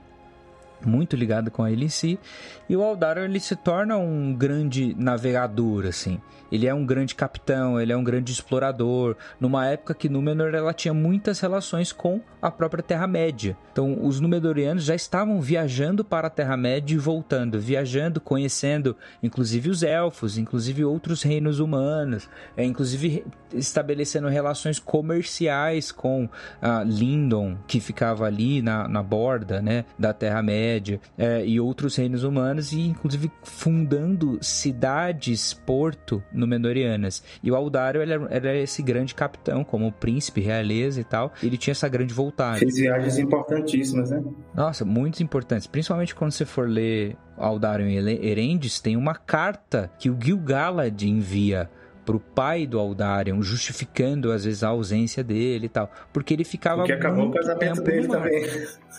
muito ligada com a ilha em si, e o Aldarion ele se torna um grande navegador assim. Ele é um grande capitão, ele é um grande explorador, numa época que Númenor ela tinha muitas relações com a própria Terra-média. Então, os Númenóreanos já estavam viajando para a Terra-média e voltando, viajando, conhecendo inclusive os elfos, inclusive outros reinos humanos, é, inclusive estabelecendo relações comerciais com a Lindon, que ficava ali na, na borda né, da Terra-média, é, e outros reinos humanos, e inclusive fundando cidades, porto Númenóreanas. E o Aldario ele era, esse grande capitão, como príncipe, realeza e tal. Ele tinha essa grande vontade. Fez viagens importantíssimas, né? Nossa, muito importantes. Principalmente quando você for ler Aldarion e Erendis, tem uma carta que o Gil-galad envia pro pai do Aldarion, justificando às vezes a ausência dele e tal, porque ele ficava porque acabou o casamento dele também.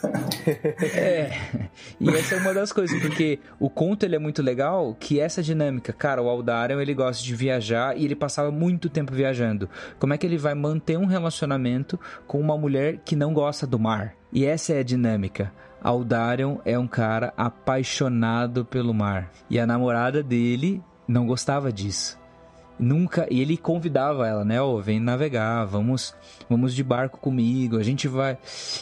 é, e essa é uma das coisas, porque o conto ele é muito legal, que essa dinâmica, cara, o Aldarion ele gosta de viajar e ele passava muito tempo viajando. Como é que ele vai manter um relacionamento com uma mulher que não gosta do mar? E essa é a dinâmica. Aldarion é um cara apaixonado pelo mar. E a namorada dele não gostava disso nunca e ele convidava ela, né? Ó, oh, vem navegar, vamos, vamos de barco comigo, a gente vai.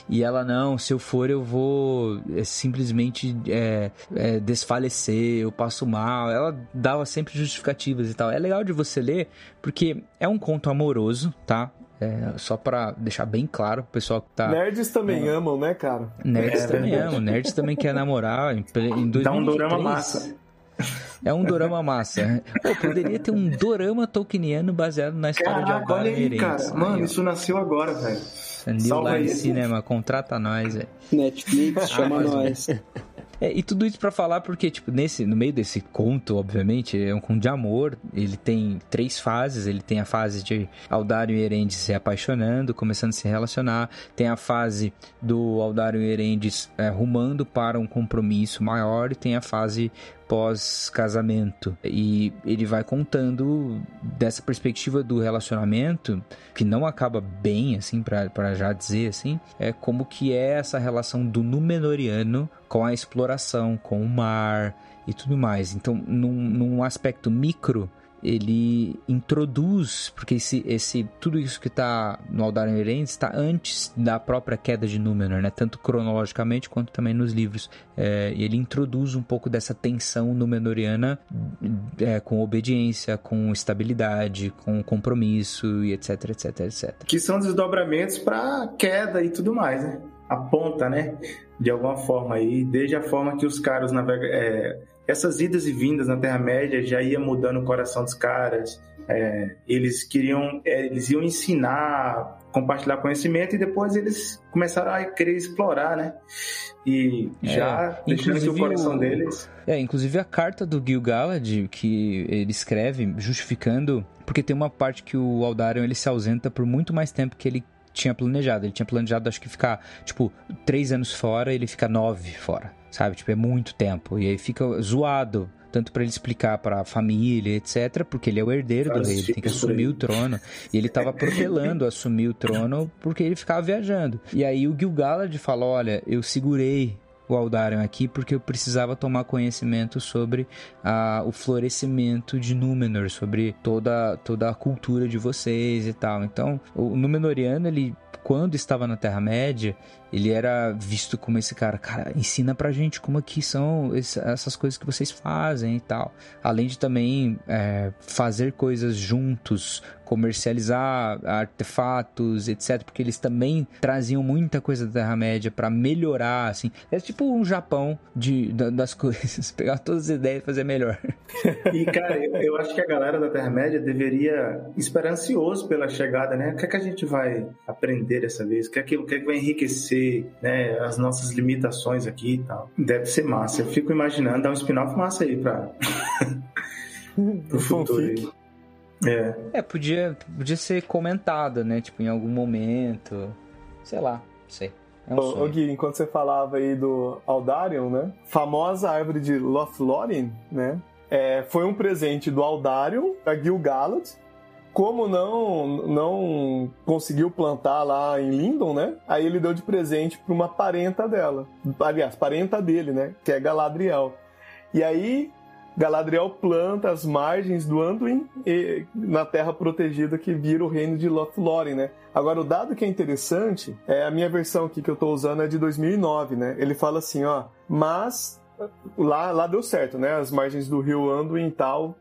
E ela não, se eu for eu vou é, simplesmente é, é, desfalecer, eu passo mal. Ela dava sempre justificativas e tal. É legal de você ler porque é um conto amoroso, tá? É, só para deixar bem claro, o pessoal que tá. Nerds também é. amam, né, cara? Nerds é, também amam. Nerds também quer namorar. Em, em 2023, Dá um dorama massa. É um dorama massa. Pô, poderia ter um dorama tolkieniano baseado na história Caraca, de Aldar olha aí, cara. Mano, isso nasceu agora, velho. New Line Cinema, contrata nós, velho. Netflix, chama ah, nós. É, e tudo isso para falar porque, tipo, nesse, no meio desse conto, obviamente, é um conto de amor. Ele tem três fases. Ele tem a fase de Aldário e Erendes se apaixonando, começando a se relacionar. Tem a fase do Aldário e Erendes é, rumando para um compromisso maior. E tem a fase pós-casamento. E ele vai contando dessa perspectiva do relacionamento, que não acaba bem, assim, para já dizer, assim, é como que é essa relação do Númenoriano com a exploração, com o mar e tudo mais. Então, num, num aspecto micro, ele introduz, porque esse, esse tudo isso que está no Aldarion Erend está antes da própria queda de Númenor, né? tanto cronologicamente quanto também nos livros. É, ele introduz um pouco dessa tensão númenoriana é, com obediência, com estabilidade, com compromisso e etc, etc, etc. Que são desdobramentos para queda e tudo mais, né? Aponta, né? De alguma forma aí, desde a forma que os caras navegam. É essas idas e vindas na Terra-média já ia mudando o coração dos caras. É, eles queriam, é, eles iam ensinar, compartilhar conhecimento e depois eles começaram a querer explorar, né? E é, já deixando o coração o, deles. É, inclusive a carta do Gil Galad que ele escreve justificando, porque tem uma parte que o Aldarion ele se ausenta por muito mais tempo que ele tinha planejado. Ele tinha planejado, acho que ficar, tipo, três anos fora, ele fica nove fora sabe? Tipo, é muito tempo. E aí fica zoado. Tanto para ele explicar para a família, etc., porque ele é o herdeiro do rei, ele tem que assumir o trono. E ele estava protelando assumir o trono porque ele ficava viajando. E aí o Gil-galad fala: Olha, eu segurei o Aldarion aqui porque eu precisava tomar conhecimento sobre a, o florescimento de Númenor, sobre toda, toda a cultura de vocês e tal. Então, o Númenoriano, ele quando estava na Terra-média, ele era visto como esse cara, cara, ensina pra gente como aqui são essas coisas que vocês fazem e tal. Além de também é, fazer coisas juntos, comercializar artefatos, etc. Porque eles também traziam muita coisa da Terra-média para melhorar, assim. É tipo um Japão de, das coisas, pegar todas as ideias e fazer melhor. E, cara, eu, eu acho que a galera da Terra-média deveria esperar ansioso pela chegada, né? O que é que a gente vai aprender dessa vez? O que é que, o que, é que vai enriquecer né, as nossas limitações aqui e tal? Deve ser massa. Eu fico imaginando dar um spin-off massa aí pra... pro futuro aí. É. é, podia, podia ser comentada, né? Tipo, em algum momento. Sei lá, não sei. É um Ô, Gui, enquanto você falava aí do Aldarion, né? Famosa árvore de Lothlórien, né? É, foi um presente do Aldarion a Gil-galad. Como não não conseguiu plantar lá em Lindon, né? Aí ele deu de presente para uma parenta dela. Aliás, parenta dele, né? Que é Galadriel. E aí Galadriel planta as margens do Anduin e, na terra protegida que vira o reino de Lothlórien, né? Agora, o dado que é interessante, é a minha versão aqui que eu estou usando é de 2009, né? Ele fala assim, ó, mas lá, lá deu certo, né? As margens do rio Anduin e tal,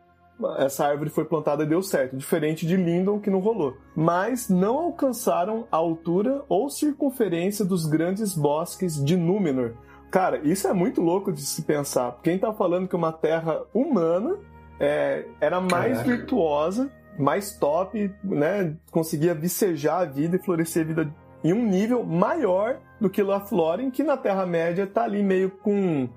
essa árvore foi plantada e deu certo, diferente de Lindon que não rolou. Mas não alcançaram a altura ou circunferência dos grandes bosques de Númenor, Cara, isso é muito louco de se pensar. Quem tá falando que uma terra humana é, era mais Caraca. virtuosa, mais top, né? Conseguia vicejar a vida e florescer a vida em um nível maior do que Lothlórien, que na Terra-média tá ali meio com.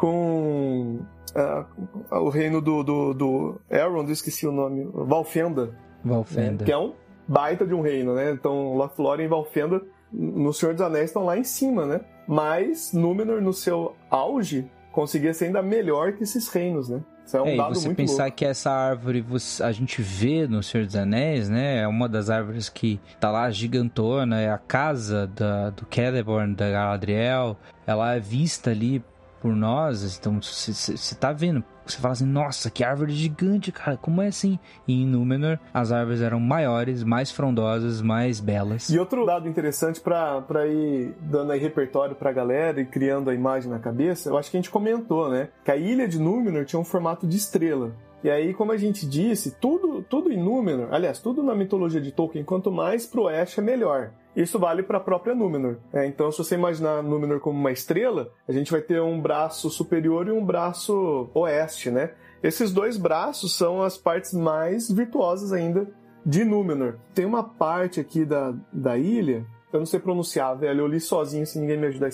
Com. Uh, o reino do, do, do Elrond, esqueci o nome, Valfenda. Valfenda. Que é um baita de um reino, né? Então, Lothlórien e Valfenda no Senhor dos Anéis estão lá em cima, né? Mas Númenor, no seu auge, conseguia ser ainda melhor que esses reinos, né? Isso é um é, dado você pensar louco. que essa árvore a gente vê no Senhor dos Anéis, né? É uma das árvores que tá lá gigantona, é a casa da, do Celeborn, da Galadriel. Ela é vista ali por nós, então você tá vendo você fala assim, nossa, que árvore gigante, cara, como é assim? E em Númenor, as árvores eram maiores, mais frondosas, mais belas. E outro dado interessante para ir dando aí repertório pra galera e criando a imagem na cabeça, eu acho que a gente comentou, né? Que a ilha de Númenor tinha um formato de estrela. E aí, como a gente disse, tudo, tudo em Númenor, aliás, tudo na mitologia de Tolkien, quanto mais pro oeste é melhor. Isso vale para a própria Númenor. É, então, se você imaginar Númenor como uma estrela, a gente vai ter um braço superior e um braço oeste, né? Esses dois braços são as partes mais virtuosas ainda de Númenor. Tem uma parte aqui da, da ilha, eu não sei pronunciar, velho, eu li sozinho se ninguém me ajudar a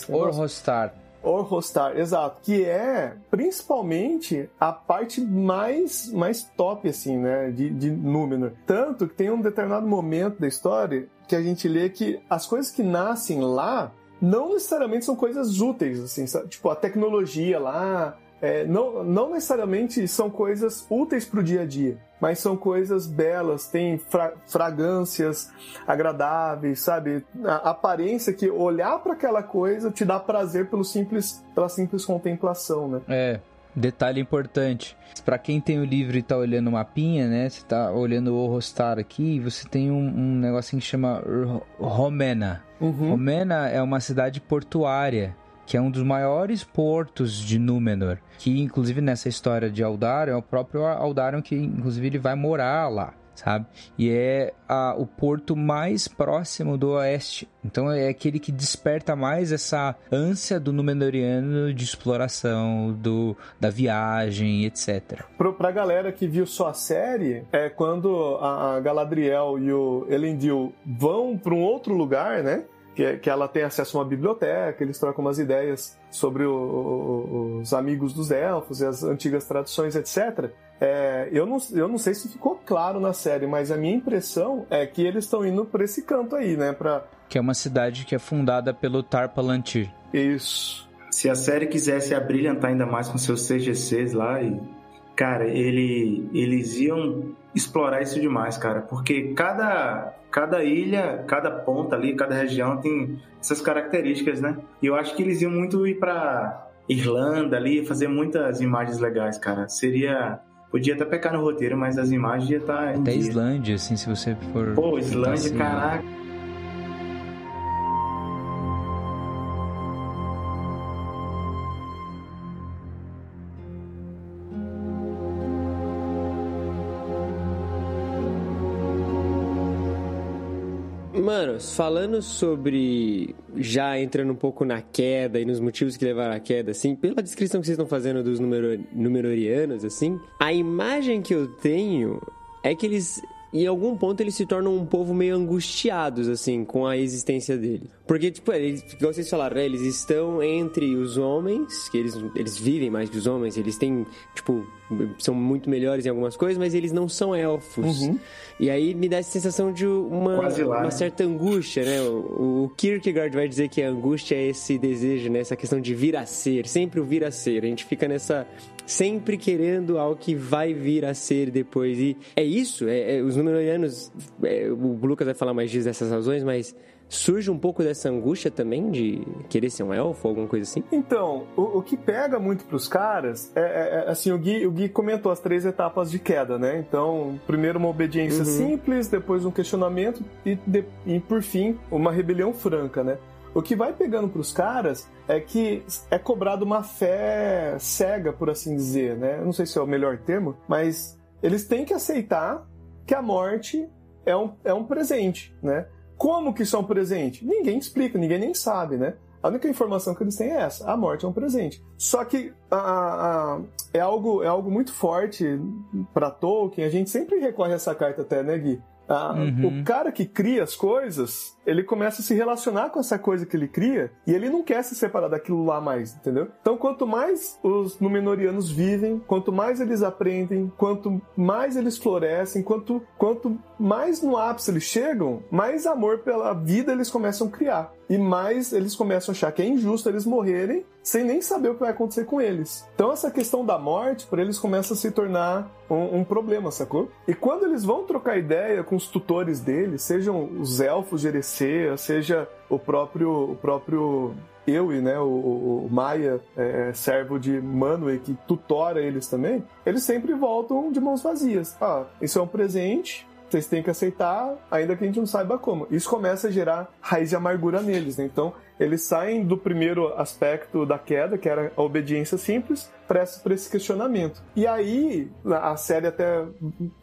Orhostar. Orhostar, exato. Que é principalmente a parte mais, mais top, assim, né, de, de Númenor. Tanto que tem um determinado momento da história que a gente lê que as coisas que nascem lá não necessariamente são coisas úteis, assim, sabe? tipo a tecnologia lá, é, não, não necessariamente são coisas úteis para o dia a dia, mas são coisas belas, tem fra fragrâncias agradáveis, sabe? A aparência que olhar para aquela coisa te dá prazer pelo simples, pela simples contemplação, né? É, Detalhe importante, para quem tem o livro e tá olhando o mapinha, né? Você tá olhando o Rostar aqui, você tem um, um negocinho que chama Romena. Uhum. Romena é uma cidade portuária que é um dos maiores portos de Númenor, que inclusive nessa história de Aldarion, é o próprio Aldarion que inclusive ele vai morar lá sabe? E é a, o porto mais próximo do oeste. Então é aquele que desperta mais essa ânsia do Númenoriano de exploração, do, da viagem, etc. Pro, pra galera que viu só a série, é quando a, a Galadriel e o Elendil vão para um outro lugar, né? Que, que ela tem acesso a uma biblioteca, eles trocam umas ideias sobre o, o, os amigos dos elfos e as antigas tradições, etc. É, eu, não, eu não sei se ficou claro na série, mas a minha impressão é que eles estão indo para esse canto aí, né? Pra... Que é uma cidade que é fundada pelo Tar Palantir. Isso. Se a série quisesse abrilhantar ainda mais com seus CGCs lá, e, cara, ele, eles iam explorar isso demais, cara, porque cada, cada ilha, cada ponta ali, cada região tem essas características, né? E eu acho que eles iam muito ir para Irlanda ali, fazer muitas imagens legais, cara. Seria Podia até pecar no roteiro, mas as imagens ia estar. Tá até Islândia, assim, se você for. Pô, Islândia, assim, caraca. Mano, falando sobre. Já entrando um pouco na queda e nos motivos que levaram à queda, assim, pela descrição que vocês estão fazendo dos numero, numerorianos, assim, a imagem que eu tenho é que eles em algum ponto eles se tornam um povo meio angustiados, assim, com a existência dele. Porque, tipo, eles, como vocês falaram, né? Eles estão entre os homens, que eles, eles vivem mais que os homens, eles têm, tipo, são muito melhores em algumas coisas, mas eles não são elfos. Uhum. E aí me dá essa sensação de uma, lá, uma né? certa angústia, né? O, o, Kierkegaard vai dizer que a angústia é esse desejo, né? Essa questão de vir a ser, sempre o vir a ser. A gente fica nessa sempre querendo algo que vai vir a ser depois. E é isso, é, é os Númenóreanos, é, o Lucas vai falar mais disso dessas razões, mas surge um pouco dessa angústia também de querer ser um elfo, alguma coisa assim? Então, o, o que pega muito pros caras é, é, é, assim, o Gui, o Gui comentou as três etapas de queda, né? Então, primeiro uma obediência uhum. simples, depois um questionamento e, de, e, por fim, uma rebelião franca, né? O que vai pegando para os caras é que é cobrado uma fé cega, por assim dizer, né? Eu não sei se é o melhor termo, mas eles têm que aceitar que a morte é um, é um presente, né? Como que isso é um presente? Ninguém explica, ninguém nem sabe, né? A única informação que eles têm é essa: a morte é um presente. Só que a, a, é, algo, é algo muito forte para Tolkien. A gente sempre recorre a essa carta até, né, Gui? Ah, uhum. O cara que cria as coisas, ele começa a se relacionar com essa coisa que ele cria e ele não quer se separar daquilo lá mais, entendeu? Então, quanto mais os Númenóreanos vivem, quanto mais eles aprendem, quanto mais eles florescem, quanto, quanto mais no ápice eles chegam, mais amor pela vida eles começam a criar. E mais eles começam a achar que é injusto eles morrerem sem nem saber o que vai acontecer com eles. Então essa questão da morte, para eles começa a se tornar um, um, problema, sacou? E quando eles vão trocar ideia com os tutores deles, sejam os elfos de Erecea, seja o próprio, o próprio Ewe, né, o, o, o Maia, é, servo de Manwë, que tutora eles também, eles sempre voltam de mãos vazias. Ah, isso é um presente, vocês têm que aceitar, ainda que a gente não saiba como. Isso começa a gerar raiz de amargura neles, né? Então, eles saem do primeiro aspecto da queda, que era a obediência simples, para esse questionamento. E aí, a série até,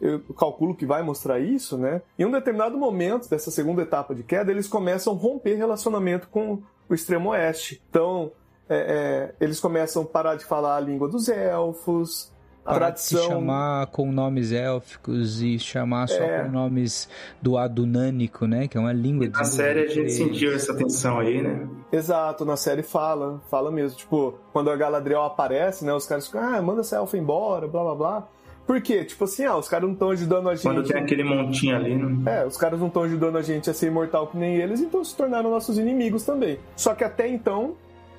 eu calculo que vai mostrar isso, né? Em um determinado momento dessa segunda etapa de queda, eles começam a romper relacionamento com o extremo oeste. Então, é, é, eles começam a parar de falar a língua dos elfos, tradição... de se chamar com nomes élficos e chamar só é. com nomes do adunânico, né? Que é uma língua... Na série a gente sentiu essa tensão aí, né? Exato, na série fala, fala mesmo. Tipo, quando a Galadriel aparece, né? Os caras ficam, ah, manda essa elfa embora, blá blá blá. Por quê? Tipo assim, ah, os caras não estão ajudando a gente. Quando tem aquele montinho ali, né? É, os caras não estão ajudando a gente a ser imortal que nem eles, então se tornaram nossos inimigos também. Só que até então,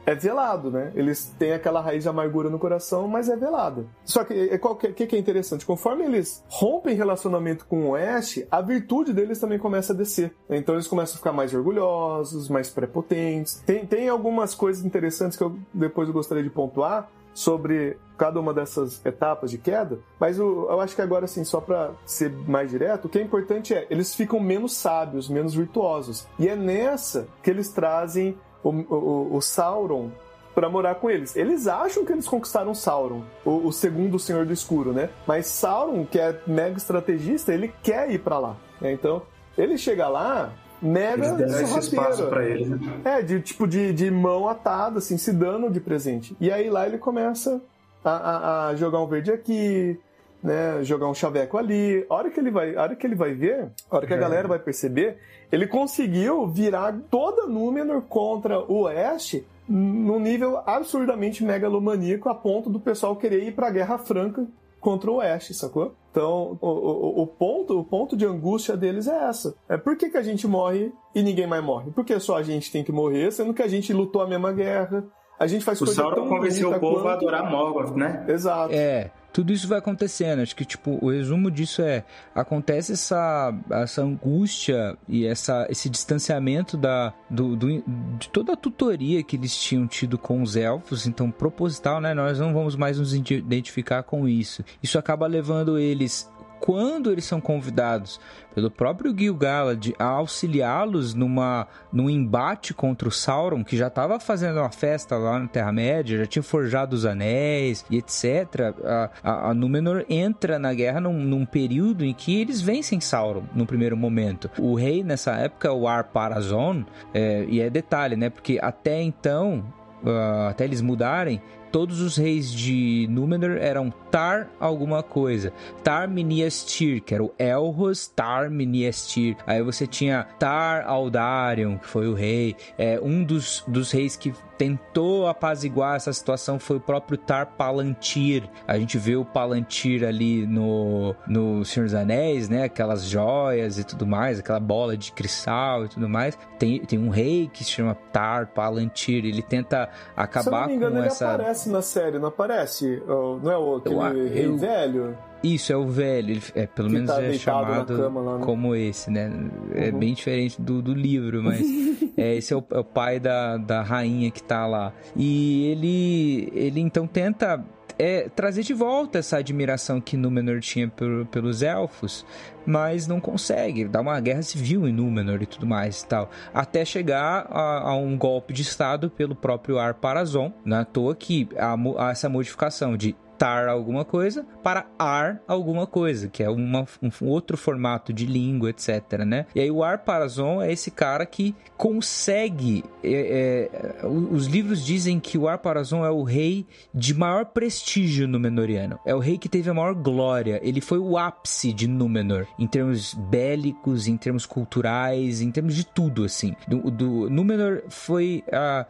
é velado, né? Eles têm aquela raiz de amargura no coração, mas é velado. Só que o é, que, que é interessante? Conforme eles rompem relacionamento com o Oeste, a virtude deles também começa a descer. Então eles começam a ficar mais orgulhosos, mais prepotentes. Tem, tem algumas coisas interessantes que eu depois eu gostaria de pontuar sobre cada uma dessas etapas de queda, mas eu, eu acho que agora, assim, só para ser mais direto, o que é importante é eles ficam menos sábios, menos virtuosos. E é nessa que eles trazem o, o, o Sauron para morar com eles. Eles acham que eles conquistaram Sauron, o, o, segundo Senhor do Escuro, né? Mas Sauron, que é mega estrategista, ele quer ir para lá. Né? Então, ele chega lá, mega sorrateiro. Pra ele, né? É, de tipo de, de mão atada, assim, se dando de presente. E aí lá ele começa a, a, a jogar um verde aqui, né, jogar um chaveco ali. A hora que ele vai, a hora que ele vai ver, a hora que a é. galera vai perceber, ele conseguiu virar toda Númenor contra o Oeste num nível absurdamente megalomaníaco a ponto do pessoal querer ir para a Guerra Franca contra o Oeste, sacou? Então, o, o, o, ponto, o ponto de angústia deles é essa. É por que, que a gente morre e ninguém mais morre? Porque só a gente tem que morrer, sendo que a gente lutou a mesma guerra, a gente faz o coisa Sauron tão convenceu o povo quanto... a adorar Morgoth, né? Exato. É, tudo isso vai acontecendo. Acho que, tipo, o resumo disso é: acontece essa, essa angústia e essa, esse distanciamento da, do, do, de toda a tutoria que eles tinham tido com os elfos. Então, proposital, né? Nós não vamos mais nos identificar com isso. Isso acaba levando eles quando eles são convidados pelo próprio Gil-galad a auxiliá-los numa num embate contra o Sauron, que já estava fazendo uma festa lá na Terra-média, já tinha forjado os anéis e etc. A, a, a Númenor entra na guerra num, num, período em que eles vencem Sauron no primeiro momento. O rei nessa época é o Ar-Parazon, é, e é detalhe, né? Porque até então, uh, até eles mudarem, todos os reis de Númenor eram Tar alguma coisa. Tar Miniestir, que era o Elros Tar Miniestir. Aí você tinha Tar Aldarion, que foi o rei. É, um dos, dos reis que tentou apaziguar essa situação foi o próprio Tar Palantir. A gente vê o Palantir ali no, no Senhor dos Anéis, né? Aquelas joias e tudo mais, aquela bola de cristal e tudo mais. Tem, tem um rei que se chama Tar Palantir. Ele tenta acabar engano, com essa. Aparece na série, não aparece? Não é o aquele eu, rei eu... velho? Isso, é o velho. É, pelo que menos tá é chamado lá, né? como esse, né? É uhum. bem diferente do, do livro, mas é, esse é o, é o, pai da, da rainha que tá lá. E ele, ele então tenta é, trazer de volta essa admiração que Númenor tinha por, pelos elfos, mas não consegue. Dá uma guerra civil em Númenor e tudo mais e tal. Até chegar a, a um golpe de estado pelo próprio Ar-Parazon. Não é à toa que a, a essa modificação de tar alguma coisa para ar alguma coisa, que é uma, um outro formato de língua, etc, né? E aí o ar parazon é esse cara que consegue... É, é, os livros dizem que o ar parazon é o rei de maior prestígio Númenoriano. É o rei que teve a maior glória. Ele foi o ápice de Númenor, em termos bélicos, em termos culturais, em termos de tudo, assim. Do, do Númenor foi a...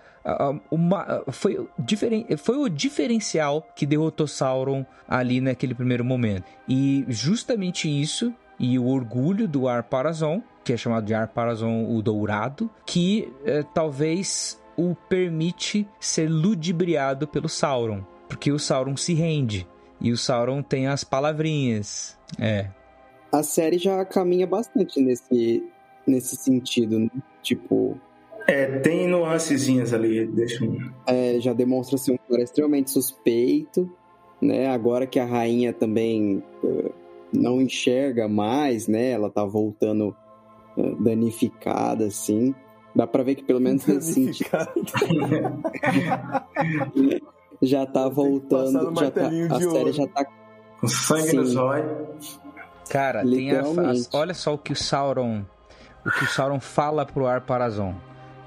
Uma, foi, diferen, foi o diferencial que derrotou Sauron ali naquele primeiro momento. E justamente isso e o orgulho do Ar-Parazon, que é chamado de Ar-Parazon o Dourado, que é, talvez o permite ser ludibriado pelo Sauron, porque o Sauron se rende e o Sauron tem as palavrinhas. É. A série já caminha bastante nesse nesse sentido, né? tipo, é, tem nuancezinhas ali, deixa eu... É, já demonstra ser um cara extremamente suspeito, né? Agora que a rainha também uh, não enxerga mais, né? Ela tá voltando uh, danificada, assim. Dá pra ver que pelo menos nesse sentido... já tá voltando, já tá, a série já tá... Com sangue Sim. nos olhos. Cara, tem a, a, olha só o que o Sauron... O que o Sauron fala pro Ar-Parazon.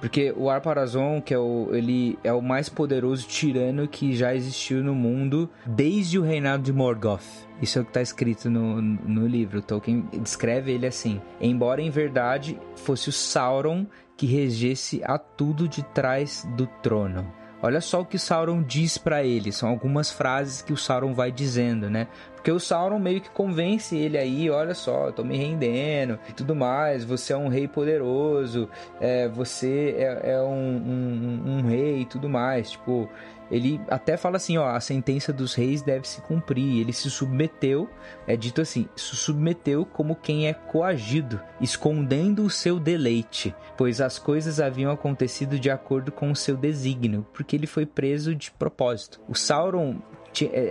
Porque o Arparazon, que é o, ele é o mais poderoso tirano que já existiu no mundo desde o reinado de Morgoth. Isso é o que está escrito no, no livro. Tolkien descreve ele assim: embora em verdade fosse o Sauron que regesse a tudo de trás do trono. Olha só o que Sauron diz para ele, são algumas frases que o Sauron vai dizendo, né? Porque o Sauron meio que convence ele aí, olha só, eu tô me rendendo e tudo mais, você é um rei poderoso, é, você é, é um, um, um, rei e tudo mais. Tipo, ele até fala assim, ó, a sentença dos reis deve se cumprir. Ele se submeteu, é dito assim, se submeteu como quem é coagido, escondendo o seu deleite, pois as coisas haviam acontecido de acordo com o seu desígnio, porque ele foi preso de propósito. O Sauron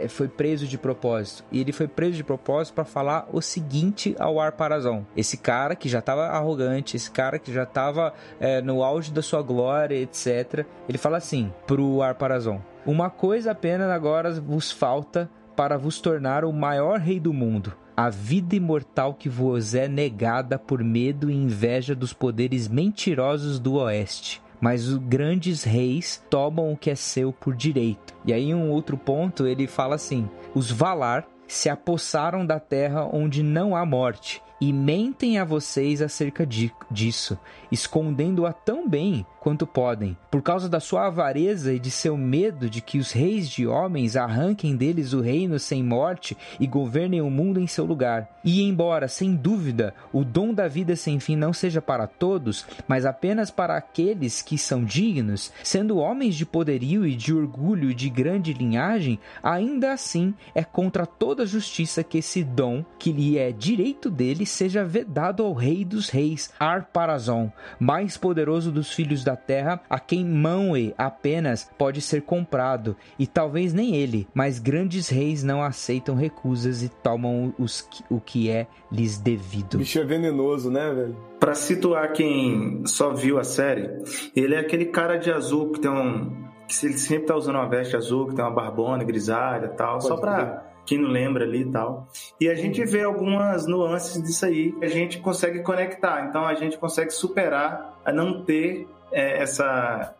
foi preso de propósito. E ele foi preso de propósito para falar o seguinte ao Arparazon. Esse cara que já estava arrogante, esse cara que já estava é, no auge da sua glória, etc. Ele fala assim pro Arparazon: Uma coisa apenas agora vos falta para vos tornar o maior rei do mundo. A vida imortal que vos é negada por medo e inveja dos poderes mentirosos do Oeste mas os grandes reis tomam o que é seu por direito. E aí, um outro ponto, ele fala assim: os Valar se apossaram da terra onde não há morte e mentem a vocês acerca disso, escondendo-a tão bem quanto podem, por causa da sua avareza e de seu medo de que os reis de homens arranquem deles o reino sem morte e governem o mundo em seu lugar. E embora, sem dúvida, o dom da vida sem fim não seja para todos, mas apenas para aqueles que são dignos, sendo homens de poderio e de orgulho e de grande linhagem, ainda assim é contra toda justiça que esse dom, que lhe é direito dele, seja vedado ao rei dos reis, Arparazon, mais poderoso dos filhos da terra, a quem Manwë apenas pode ser comprado, e talvez nem ele, mas grandes reis não aceitam recusas e tomam os, o que é lhes devido. Bicho é venenoso, né, velho? Pra situar quem só viu a série, ele é aquele cara de azul que tem um. que ele sempre tá usando uma veste azul, que tem uma barbona grisalha e tal, pode só pra quem não lembra ali e tal. E a gente vê algumas nuances disso aí que a gente consegue conectar. Então a gente consegue superar a não ter é, essa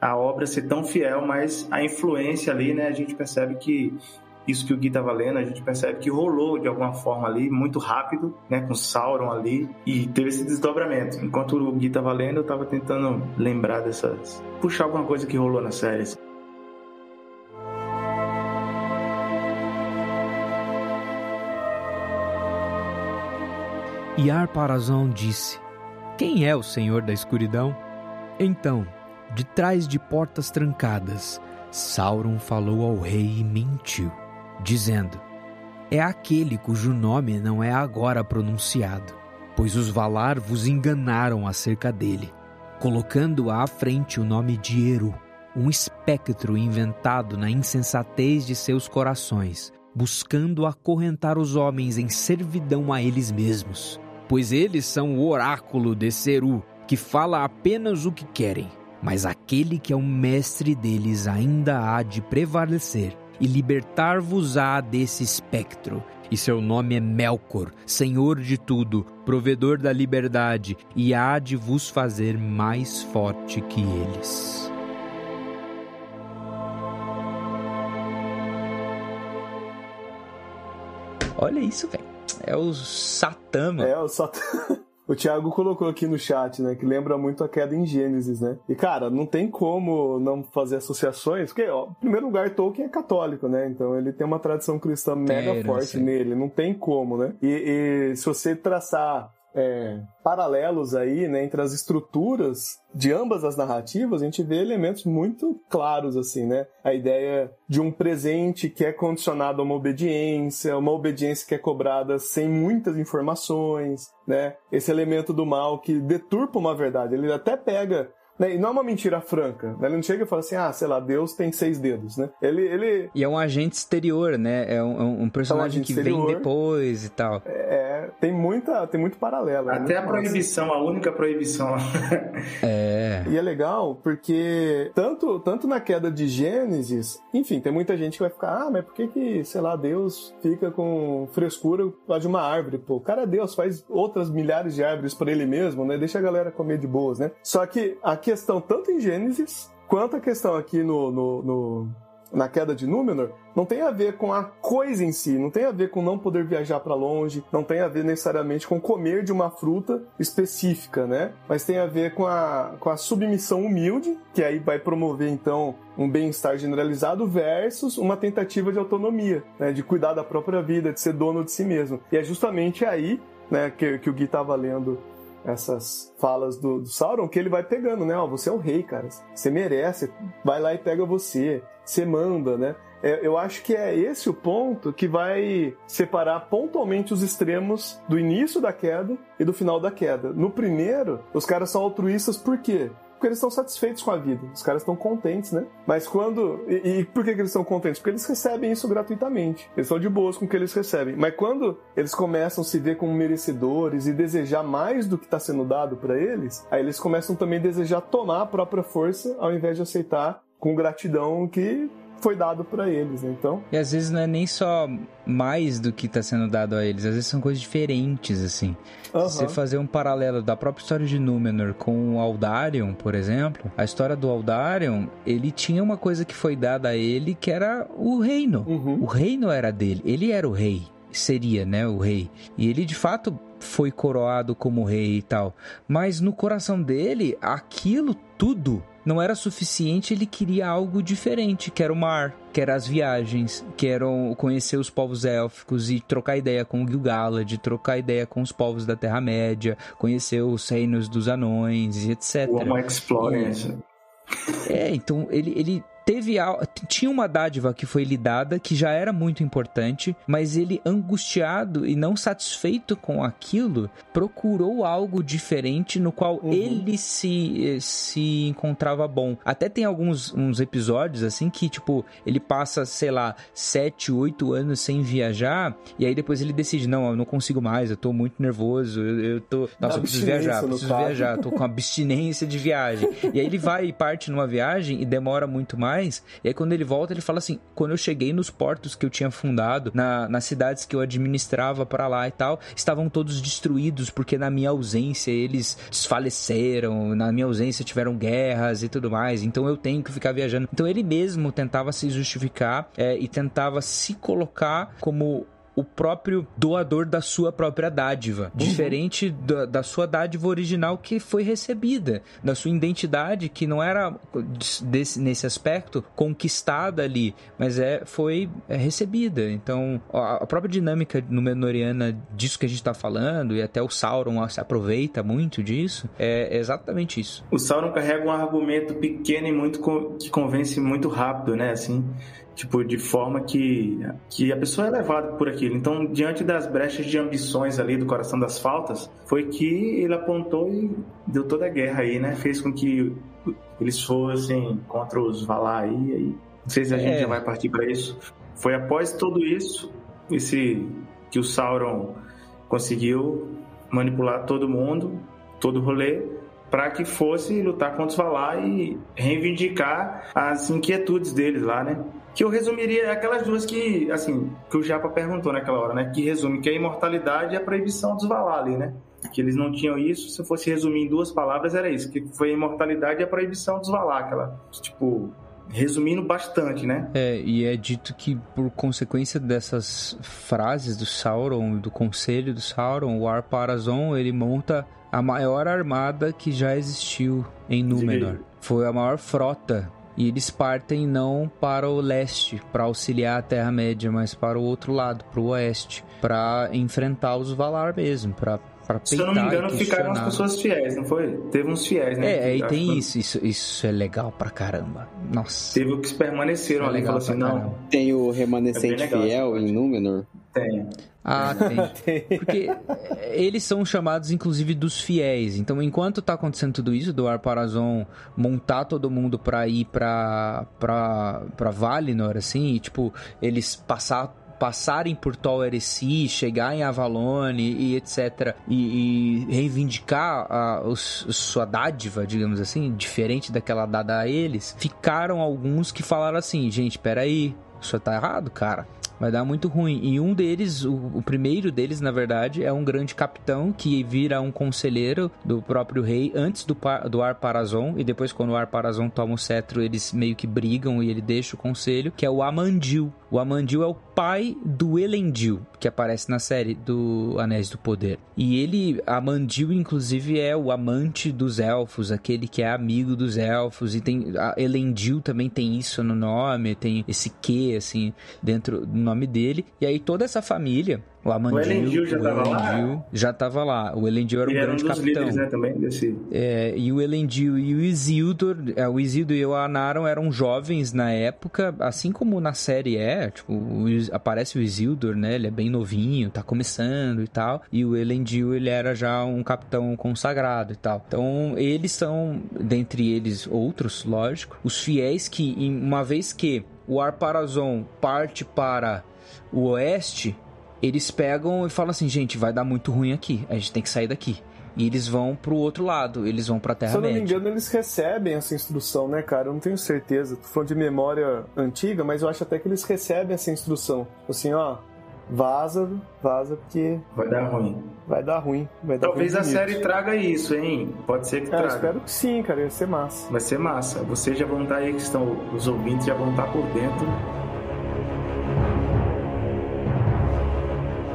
a obra ser tão fiel, mas a influência ali, né? A gente percebe que isso que o Gui estava lendo, a gente percebe que rolou de alguma forma ali, muito rápido, né, com Sauron ali, e teve esse desdobramento. Enquanto o Gui estava lendo, eu estava tentando lembrar dessas. puxar alguma coisa que rolou na série. E Arparazão disse: Quem é o Senhor da escuridão? Então, de trás de portas trancadas, Sauron falou ao rei e mentiu, dizendo: É aquele cujo nome não é agora pronunciado, pois os Valar vos enganaram acerca dele, colocando à frente o nome de Eru, um espectro inventado na insensatez de seus corações, buscando acorrentar os homens em servidão a eles mesmos, pois eles são o oráculo de Seru, que fala apenas o que querem, mas aquele que é o mestre deles ainda há de prevalecer e libertar-vos-á desse espectro. E seu nome é Melkor, Senhor de tudo, provedor da liberdade, e há de vos fazer mais forte que eles. Olha isso, velho. É o Satã, mano. É o Satã. O Thiago colocou aqui no chat, né, que lembra muito a queda em Gênesis, né? E, cara, não tem como não fazer associações, porque, ó, em primeiro lugar, Tolkien é católico, né? Então ele tem uma tradição cristã mega forte nele, não tem como, né? E, e se você traçar é, paralelos aí, né, entre as estruturas de ambas as narrativas, a gente vê elementos muito claros, assim, né? A ideia de um presente que é condicionado a uma obediência, uma obediência que é cobrada sem muitas informações, né? Esse elemento do mal que deturpa uma verdade. Ele até pega né? E não é uma mentira franca. Né? Ele não chega e fala assim, ah, sei lá, Deus tem seis dedos, né? Ele, ele... E é um agente exterior, né? É um, um personagem é um que exterior. vem depois e tal. É, tem muita, tem muito paralelo. É Até a proibição, a única proibição. é. E é legal porque tanto, tanto na queda de Gênesis, enfim, tem muita gente que vai ficar, ah, mas por que que, sei lá, Deus fica com frescura lá de uma árvore? Pô, o cara é Deus, faz outras milhares de árvores para ele mesmo, né? Deixa a galera comer de boas, né? Só que aqui questão tanto em Gênesis quanto a questão aqui no, no, no na queda de Númenor não tem a ver com a coisa em si, não tem a ver com não poder viajar para longe, não tem a ver necessariamente com comer de uma fruta específica, né? Mas tem a ver com a, com a submissão humilde, que aí vai promover então um bem-estar generalizado versus uma tentativa de autonomia, né? De cuidar da própria vida, de ser dono de si mesmo. E é justamente aí, né, que, que o Gui estava lendo essas falas do, do, Sauron que ele vai pegando, né? Ó, você é o rei, cara. Você merece. Vai lá e pega você. Você manda, né? É, eu acho que é esse o ponto que vai separar pontualmente os extremos do início da queda e do final da queda. No primeiro, os caras são altruístas por quê? Porque eles estão satisfeitos com a vida. Os caras estão contentes, né? Mas quando. E, e por que, que eles estão contentes? Porque eles recebem isso gratuitamente. Eles estão de boas com o que eles recebem. Mas quando eles começam a se ver como merecedores e desejar mais do que está sendo dado para eles, aí eles começam também a desejar tomar a própria força ao invés de aceitar com gratidão que foi dado para eles, né? então. E às vezes não é nem só mais do que está sendo dado a eles, às vezes são coisas diferentes, assim. Uhum. Se você fazer um paralelo da própria história de Númenor com o Aldarion, por exemplo, a história do Aldarion, ele tinha uma coisa que foi dada a ele que era o reino. Uhum. O reino era dele, ele era o rei seria, né, o rei. E ele de fato foi coroado como rei e tal. Mas no coração dele, aquilo tudo não era suficiente, ele queria algo diferente, que era o mar, que era as viagens, que eram conhecer os povos élficos e trocar ideia com o Gil-galad, trocar ideia com os povos da Terra-média, conhecer os reinos dos anões e etc. O Homo Explorer. É, então ele, ele teve tinha uma dádiva que foi lhe dada que já era muito importante, mas ele angustiado e não satisfeito com aquilo, procurou algo diferente no qual uhum. ele se se encontrava bom. Até tem alguns uns episódios assim que tipo, ele passa, sei lá, 7, 8 anos sem viajar e aí depois ele decide, não, eu não consigo mais, eu tô muito nervoso, eu, eu tô, nossa, eu preciso viajar, preciso viajar, tô com abstinência de viagem. e aí ele vai e parte numa viagem e demora muito mais mais. E aí quando ele volta, ele fala assim: quando eu cheguei nos portos que eu tinha fundado, na, nas cidades que eu administrava para lá e tal, estavam todos destruídos porque na minha ausência eles desfaleceram, na minha ausência tiveram guerras e tudo mais. Então eu tenho que ficar viajando. Então ele mesmo tentava se justificar é, e tentava se colocar como o próprio doador da sua própria dádiva, uhum. diferente da, da, sua dádiva original que foi recebida, da sua identidade que não era desse, nesse aspecto conquistada ali, mas é foi é, recebida. Então a, a própria dinâmica Númenoriana disso que a gente está falando e até o Sauron se aproveita muito disso é exatamente isso. O Sauron carrega um argumento pequeno e muito que convence muito rápido, né? Assim, tipo, de forma que, que a pessoa é levada por aquilo. Então, diante das brechas de ambições ali do coração das faltas, foi que ele apontou e deu toda a guerra aí, né? Fez com que eles fossem contra os Valar aí, aí. Não sei se a gente é. já vai partir para isso. Foi após tudo isso, esse que o Sauron conseguiu manipular todo mundo, todo o rolê, para que fosse lutar contra os Valar e reivindicar as inquietudes deles lá, né? Que eu resumiria aquelas duas que, assim, que o Japa perguntou naquela hora, né? Que resume que a imortalidade e a proibição dos Valar ali, né? Que eles não tinham isso, se eu fosse resumir em duas palavras, era isso, que foi a imortalidade e a proibição dos Valar, aquela, tipo, resumindo bastante, né? É, e é dito que por consequência dessas frases do Sauron, do conselho do Sauron, o Ar-Parazon, ele monta a maior armada que já existiu em Númenor. Foi a maior frota e eles partem não para o leste para auxiliar a Terra-média, mas para o outro lado, para o oeste, para enfrentar os Valar mesmo, para para Se eu não me engano, ficaram as pessoas fiéis, não foi? Teve uns fiéis, né? É, aí tem isso, isso, isso é legal pra caramba. Nossa. Teve os que permaneceram é ali, falou assim, não. Tem o remanescente é fiel em Númenor? Tem. Ah, tem. Porque eles são chamados, inclusive, dos fiéis. Então, enquanto tá acontecendo tudo isso, do Arparazon montar todo mundo pra ir pra, pra, pra Valinor, assim, e, tipo, eles passar passarem por Tol Eresi, chegar em Avalon e, etc. E, e reivindicar a, os, sua dádiva, digamos assim, diferente daquela dada a eles, ficaram alguns que falaram assim, gente, peraí, isso tá errado, cara Vai dar muito ruim. E um deles, o, o primeiro deles, na verdade, é um grande capitão que vira um conselheiro do próprio rei antes do, do Arparazon. E depois, quando o Arparazon toma o cetro, eles meio que brigam e ele deixa o conselho, que é o Amandil. O Amandil é o pai do Elendil, que aparece na série do Anéis do Poder. E ele, Amandil, inclusive, é o amante dos elfos, aquele que é amigo dos elfos. E tem. Elendil também tem isso no nome, tem esse que, assim, dentro do nome dele. E aí toda essa família o Amandil, o Elendil já estava lá? Já estava lá. O Elendil era um grande era um dos capitão. Líderes, né, também, desse... é, e o Elendil e o Isildur, é, o Isildur e o Anaron eram jovens na época, assim como na série é, tipo, o, aparece o Isildur, né, ele é bem novinho, tá começando e tal, e o Elendil, ele era já um capitão consagrado e tal. Então, eles são, dentre eles outros, lógico, os fiéis que, uma vez que o Arparazon parte para o oeste, eles pegam e falam assim, gente, vai dar muito ruim aqui, a gente tem que sair daqui. E eles vão pro outro lado, eles vão pra Terra Média. Se eu não me engano, eles recebem essa instrução, né, cara? Eu não tenho certeza. Tô falando de memória antiga, mas eu acho até que eles recebem essa instrução. Assim, ó, vaza, vaza, porque. Vai dar ruim. Vai dar ruim. Vai dar Talvez ruim a série traga isso, hein? Pode ser que é, traga. espero que sim, cara. Ia ser massa. Vai ser massa. Vocês já vão estar aí, que estão, os ouvintes já vão estar por dentro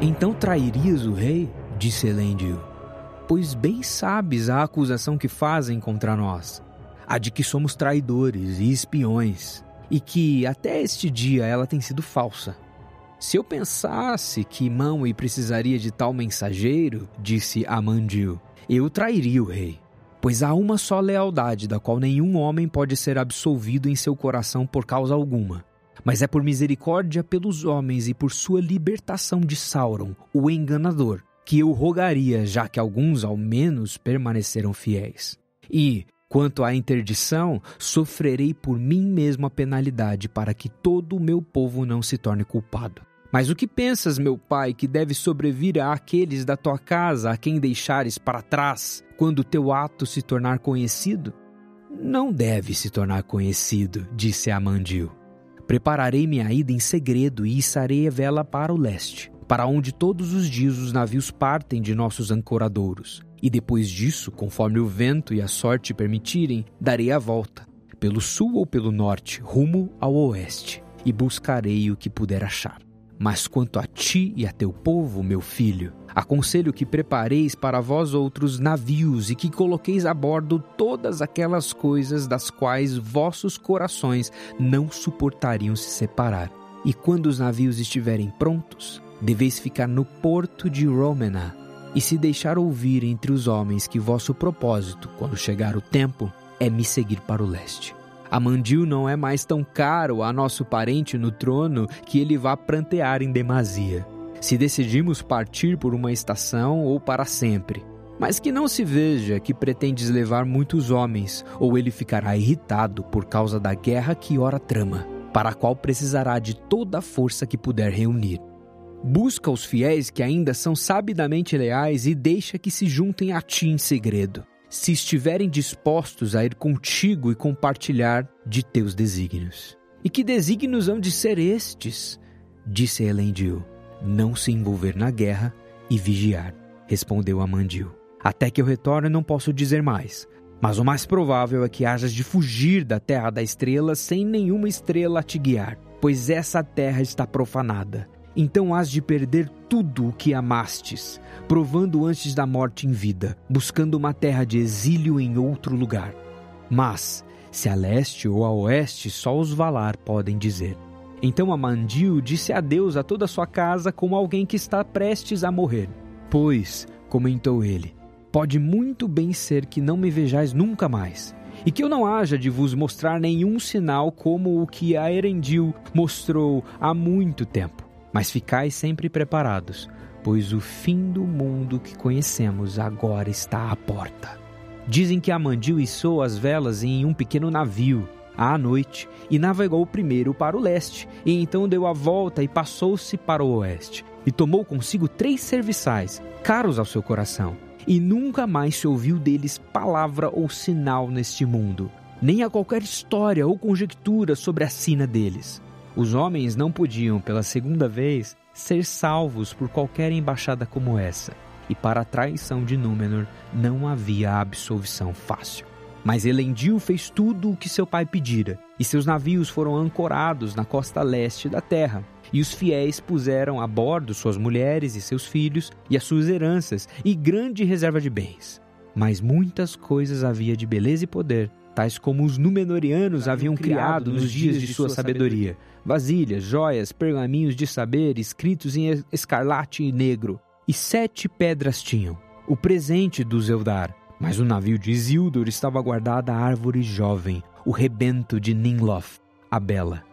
Então trairias o rei? Disse Elendil. Pois bem sabes a acusação que fazem contra nós, a de que somos traidores e espiões, e que até este dia ela tem sido falsa. Se eu pensasse que Maui precisaria de tal mensageiro, disse Amandil, eu trairia o rei. Pois há uma só lealdade da qual nenhum homem pode ser absolvido em seu coração por causa alguma mas é por misericórdia pelos homens e por sua libertação de Sauron, o enganador, que eu rogaria, já que alguns ao menos permaneceram fiéis. E, quanto à interdição, sofrerei por mim mesmo a penalidade para que todo o meu povo não se torne culpado. Mas o que pensas, meu pai, que deve sobrevir àqueles da tua casa a quem deixares para trás, quando teu ato se tornar conhecido? Não deve se tornar conhecido, disse Amandil. Prepararei minha ida em segredo e içarei a vela para o leste, para onde todos os dias os navios partem de nossos ancoradouros. E depois disso, conforme o vento e a sorte permitirem, darei a volta, pelo sul ou pelo norte, rumo ao oeste, e buscarei o que puder achar. Mas quanto a ti e a teu povo, meu filho, aconselho que prepareis para vós outros navios e que coloqueis a bordo todas aquelas coisas das quais vossos corações não suportariam se separar. E quando os navios estiverem prontos, deveis ficar no porto de Romena, e se deixar ouvir entre os homens que vosso propósito, quando chegar o tempo, é me seguir para o leste. Amandil não é mais tão caro a nosso parente no trono que ele vá prantear em demasia. Se decidimos partir por uma estação ou para sempre, mas que não se veja que pretendes levar muitos homens, ou ele ficará irritado por causa da guerra que ora trama, para a qual precisará de toda a força que puder reunir. Busca os fiéis que ainda são sabidamente leais e deixa que se juntem a ti em segredo se estiverem dispostos a ir contigo e compartilhar de teus desígnios. E que desígnios hão de ser estes? Disse Elendil. Não se envolver na guerra e vigiar, respondeu Amandil. Até que eu retorne não posso dizer mais, mas o mais provável é que hajas de fugir da terra da estrela sem nenhuma estrela a te guiar, pois essa terra está profanada. Então hás de perder tudo o que amastes, provando antes da morte em vida, buscando uma terra de exílio em outro lugar. Mas, se a leste ou a oeste, só os Valar podem dizer. Então Amandil disse adeus a toda a sua casa como alguém que está prestes a morrer. Pois, comentou ele, pode muito bem ser que não me vejais nunca mais, e que eu não haja de vos mostrar nenhum sinal como o que a Erendil mostrou há muito tempo. Mas ficai sempre preparados, pois o fim do mundo que conhecemos agora está à porta. Dizem que Amandil içou as velas em um pequeno navio à noite e navegou primeiro para o leste, e então deu a volta e passou-se para o oeste, e tomou consigo três serviçais, caros ao seu coração, e nunca mais se ouviu deles palavra ou sinal neste mundo, nem a qualquer história ou conjectura sobre a sina deles. Os homens não podiam, pela segunda vez, ser salvos por qualquer embaixada como essa, e para a traição de Númenor não havia absolvição fácil. Mas Elendil fez tudo o que seu pai pedira, e seus navios foram ancorados na costa leste da terra. E os fiéis puseram a bordo suas mulheres e seus filhos, e as suas heranças, e grande reserva de bens. Mas muitas coisas havia de beleza e poder, tais como os Númenóreanos haviam criado nos dias de sua sabedoria: vasilhas, joias, pergaminhos de saber escritos em escarlate e negro. E sete pedras tinham, o presente dos Eldar, mas o navio de Isildur estava guardado à árvore jovem, o rebento de Ninloth, a bela.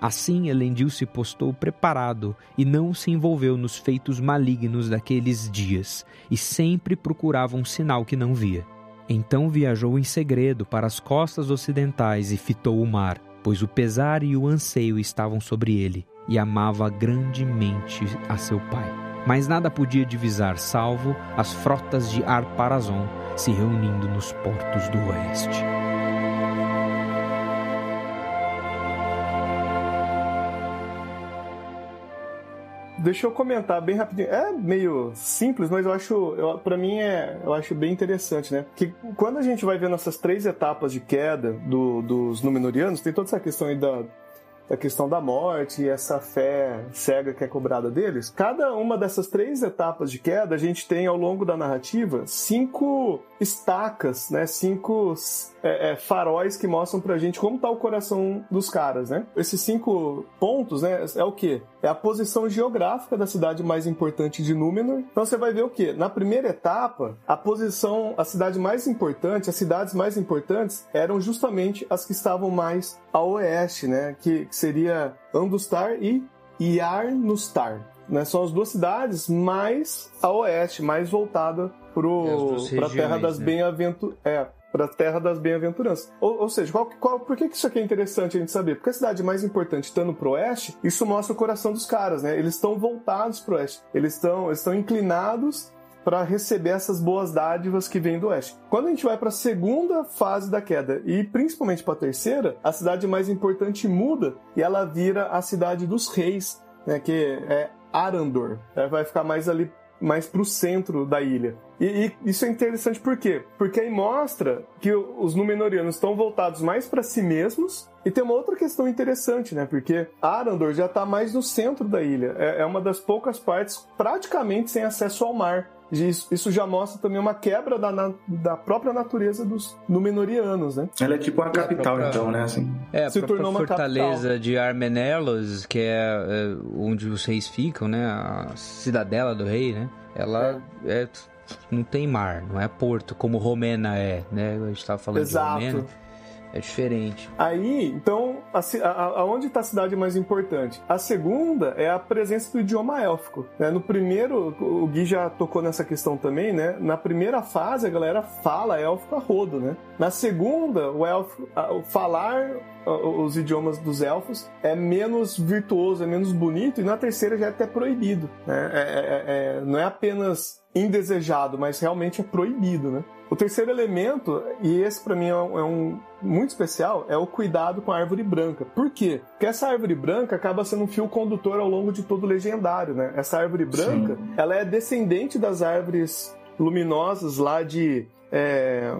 Assim Elendil se postou preparado e não se envolveu nos feitos malignos daqueles dias, e sempre procurava um sinal que não via. Então viajou em segredo para as costas ocidentais e fitou o mar, pois o pesar e o anseio estavam sobre ele, e amava grandemente a seu pai. Mas nada podia divisar, salvo as frotas de Arparazon, se reunindo nos portos do oeste. Deixa eu comentar bem rapidinho. É meio simples, mas eu acho, para mim é, eu acho bem interessante, né? Que quando a gente vai vendo essas três etapas de queda do, dos Númenóreanos, tem toda essa questão aí da a questão da morte e essa fé cega que é cobrada deles. Cada uma dessas três etapas de queda, a gente tem ao longo da narrativa cinco estacas, né? Cinco é, é, faróis que mostram pra gente como tá o coração dos caras, né? Esses cinco pontos, né? É o que? É a posição geográfica da cidade mais importante de Númenor. Então você vai ver o que? Na primeira etapa, a posição, a cidade mais importante, as cidades mais importantes eram justamente as que estavam mais a oeste, né? Que, que seria Andustar e Yarnustar. Né? São as duas cidades mais a oeste, mais voltada para a terra das né? bem-aventuranças. É, para a terra das bem-aventuranças. Ou, ou, seja, qual, qual, por que isso aqui é interessante a gente saber? Porque a cidade mais importante estando para o oeste, isso mostra o coração dos caras, né? Eles estão voltados para o oeste. Eles estão, estão inclinados para receber essas boas dádivas que vêm do oeste. Quando a gente vai para a segunda fase da queda e principalmente para a terceira, a cidade mais importante muda e ela vira a cidade dos reis, né, que é Arandor. Ela vai ficar mais ali mais para o centro da ilha. E, e, isso é interessante por quê? Porque aí mostra que os Númenóreanos estão voltados mais para si mesmos. E tem uma outra questão interessante, né? Porque Arandor já está mais no centro da ilha. É, é uma das poucas partes praticamente sem acesso ao mar. Isso, já mostra também uma quebra da, na, da própria natureza dos Númenóreanos, né? Ela é tipo uma capital, própria, então, né? Assim. É, a Se tornou uma fortaleza capital. de Armenelos, que é, é, onde os reis ficam, né? A cidadela do rei, né? Ela é. é não tem mar, não é porto, como Romena é, né? A gente estava falando Exato. de Romena. É diferente. Aí, então, aonde está a cidade mais importante? A segunda é a presença do idioma élfico. Né? No primeiro, o Gui já tocou nessa questão também, né? Na primeira fase, a galera fala élfico a rodo, né? Na segunda, o élfico, falar os idiomas dos elfos é menos virtuoso, é menos bonito, e na terceira já é até proibido. Né? É, é, é, não é apenas indesejado, mas realmente é proibido, né? O terceiro elemento, e esse para mim é um, é um, muito especial, é o cuidado com a árvore branca. Por quê? Porque essa árvore branca acaba sendo um fio condutor ao longo de todo o legendário, né? Essa árvore branca, Sim. ela é descendente das árvores luminosas lá de é,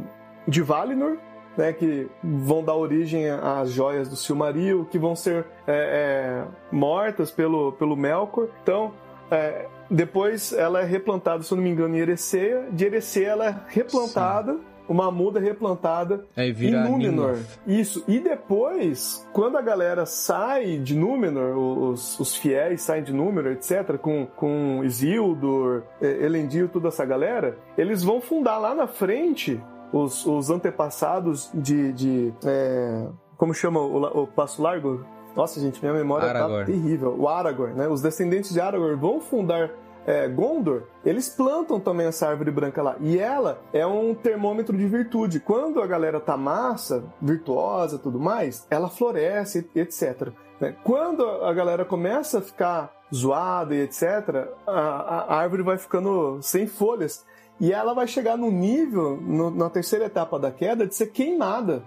de Valinor, né, que vão dar origem às joias do Silmaril, que vão ser é, é, mortas pelo, pelo Melkor. Então, é, depois ela é replantada, se eu não me engano, em Ereceia. De Ereceia ela é replantada. Sim. Uma muda replantada em Númenor. Isso. E depois, quando a galera sai de Númenor, os, os fiéis saem de Númenor, etc., com, com Isildur, Elendil, toda essa galera, eles vão fundar lá na frente os, os antepassados de. de é, como chama o, o Passo Largo? Nossa, gente, minha memória tá Aragorn. tá terrível. O Aragorn, né? Os descendentes de Aragorn vão fundar é, Gondor, eles plantam também essa árvore branca lá. E ela é um termômetro de virtude. Quando a galera tá massa, virtuosa tudo mais, ela floresce, etc. Né? Quando a galera começa a ficar zoada e etc., a, a árvore vai ficando sem folhas. E ela vai chegar no nível, no, na terceira etapa da queda, de ser queimada.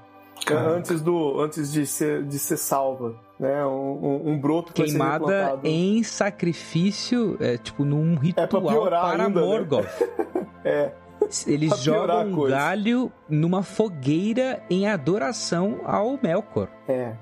antes do antes de ser de ser salva né um, um broto que queimada em sacrifício é tipo num ritual é para ainda, né? Morgoth né? é eles jogam um galho numa fogueira em adoração ao Melkor. É.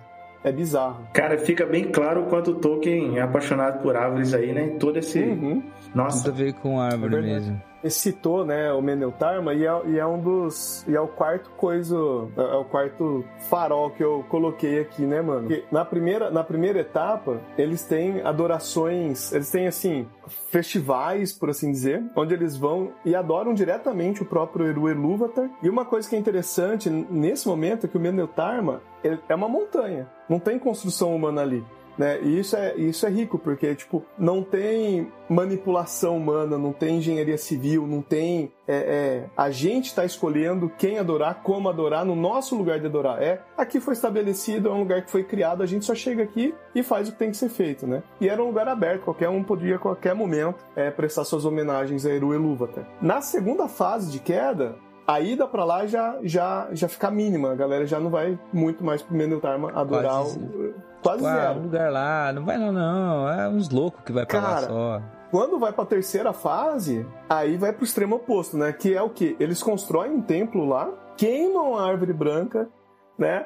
É bizarro. Cara, fica bem claro o quanto o Tolkien é apaixonado por árvores aí, né? Todo esse. Uhum. Nossa. Tudo a ver com árvore é mesmo citou né, o Meneltarma e é, e é um dos. E é o quarto coisa. É o quarto farol que eu coloquei aqui, né, mano? Porque na primeira, na primeira etapa, eles têm adorações. Eles têm, assim, festivais, por assim dizer, onde eles vão e adoram diretamente o próprio Eru Elúvatar. E uma coisa que é interessante nesse momento é que o Meneltarma é uma montanha. Não tem construção humana ali. Né? E isso é, isso é rico, porque tipo, não tem manipulação humana, não tem engenharia civil, não tem. É, é, a gente está escolhendo quem adorar, como adorar, no nosso lugar de adorar. É, aqui foi estabelecido, é um lugar que foi criado, a gente só chega aqui e faz o que tem que ser feito, né? E era um lugar aberto, qualquer um podia, a qualquer momento, é, prestar suas homenagens a Eru Elúvatar. Na segunda fase de queda, a ida para lá já, já, já fica mínima, a galera já não vai muito mais pro Mendeltarma adorar Quase, o. Quase tipo, zero. Lugar lá, não vai não, não. É uns loucos que vai pra Cara, lá só. Quando vai pra terceira fase, aí vai pro extremo oposto, né? Que é o que? Eles constroem um templo lá, queimam a árvore branca, né?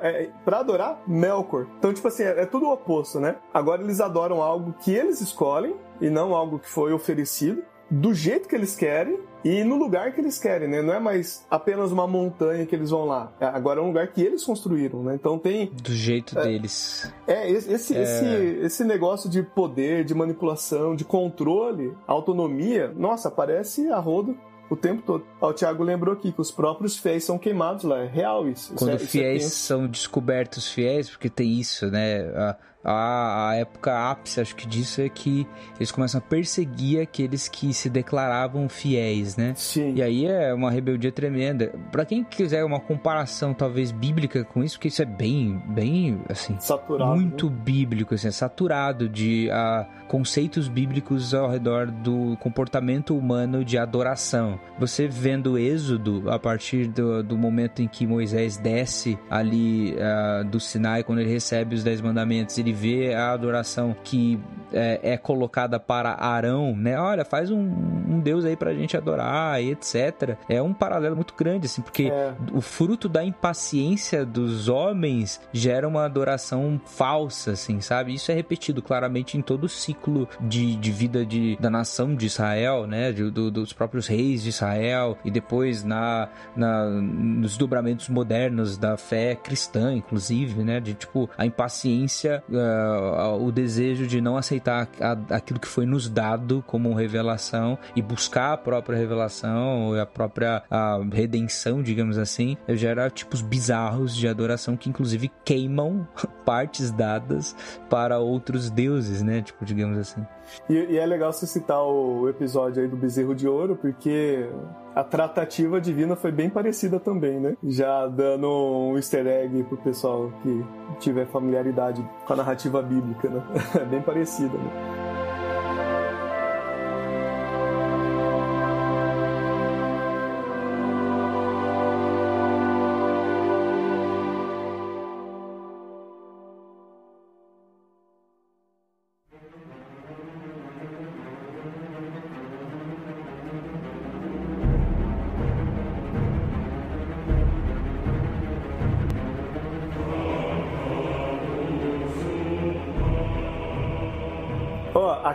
É, pra adorar Melkor. Então, tipo assim, é, é, tudo o oposto, né? Agora eles adoram algo que eles escolhem e não algo que foi oferecido, do jeito que eles querem e no lugar que eles querem, né? Não é mais apenas uma montanha que eles vão lá. É, agora é um lugar que eles construíram, né? Então tem. Do jeito é, deles. É, esse, é... Esse, esse negócio de poder, de manipulação, de controle, autonomia, nossa, parece a rodo o tempo todo. O Thiago lembrou aqui que os próprios fiéis são queimados lá. É real isso. Quando isso é, fiéis isso são descobertos fiéis, porque tem isso, né? A a, a época ápice, acho que disso é que eles começam a perseguir aqueles que se declaravam fiéis, né? Sim. E aí é uma rebeldia tremenda. Para quem quiser uma comparação talvez bíblica com isso, porque isso é bem, bem assim, saturado, muito né? bíblico, assim, é saturado de uh, conceitos bíblicos ao redor do comportamento humano de adoração. Você vendo o Êxodo a partir do, do momento em que Moisés desce ali uh, do Sinai quando ele recebe os dez mandamentos, ele vê a adoração que é, é colocada para Arão, né? Olha, faz um, um, Deus aí pra gente adorar e etc. É um paralelo muito grande, assim, porque é. o fruto da impaciência dos homens gera uma adoração falsa, assim, sabe? Isso é repetido claramente em todo o ciclo de, de vida de, da nação de Israel, né? De, do, dos próprios reis de Israel e depois na, na, nos dobramentos modernos da fé cristã, inclusive, né? De tipo, a impaciência uh, o desejo de não aceitar aquilo que foi nos dado como revelação e buscar a própria revelação, a própria a redenção, digamos assim, gera tipos bizarros de adoração que inclusive queimam partes dadas para outros deuses, né? Tipo, digamos assim. E, e, é legal você citar o episódio aí do bezerro de ouro, porque a tratativa divina foi bem parecida também, né? Já dando um easter egg pro pessoal que tiver familiaridade com a narrativa bíblica, né? É bem parecida, né?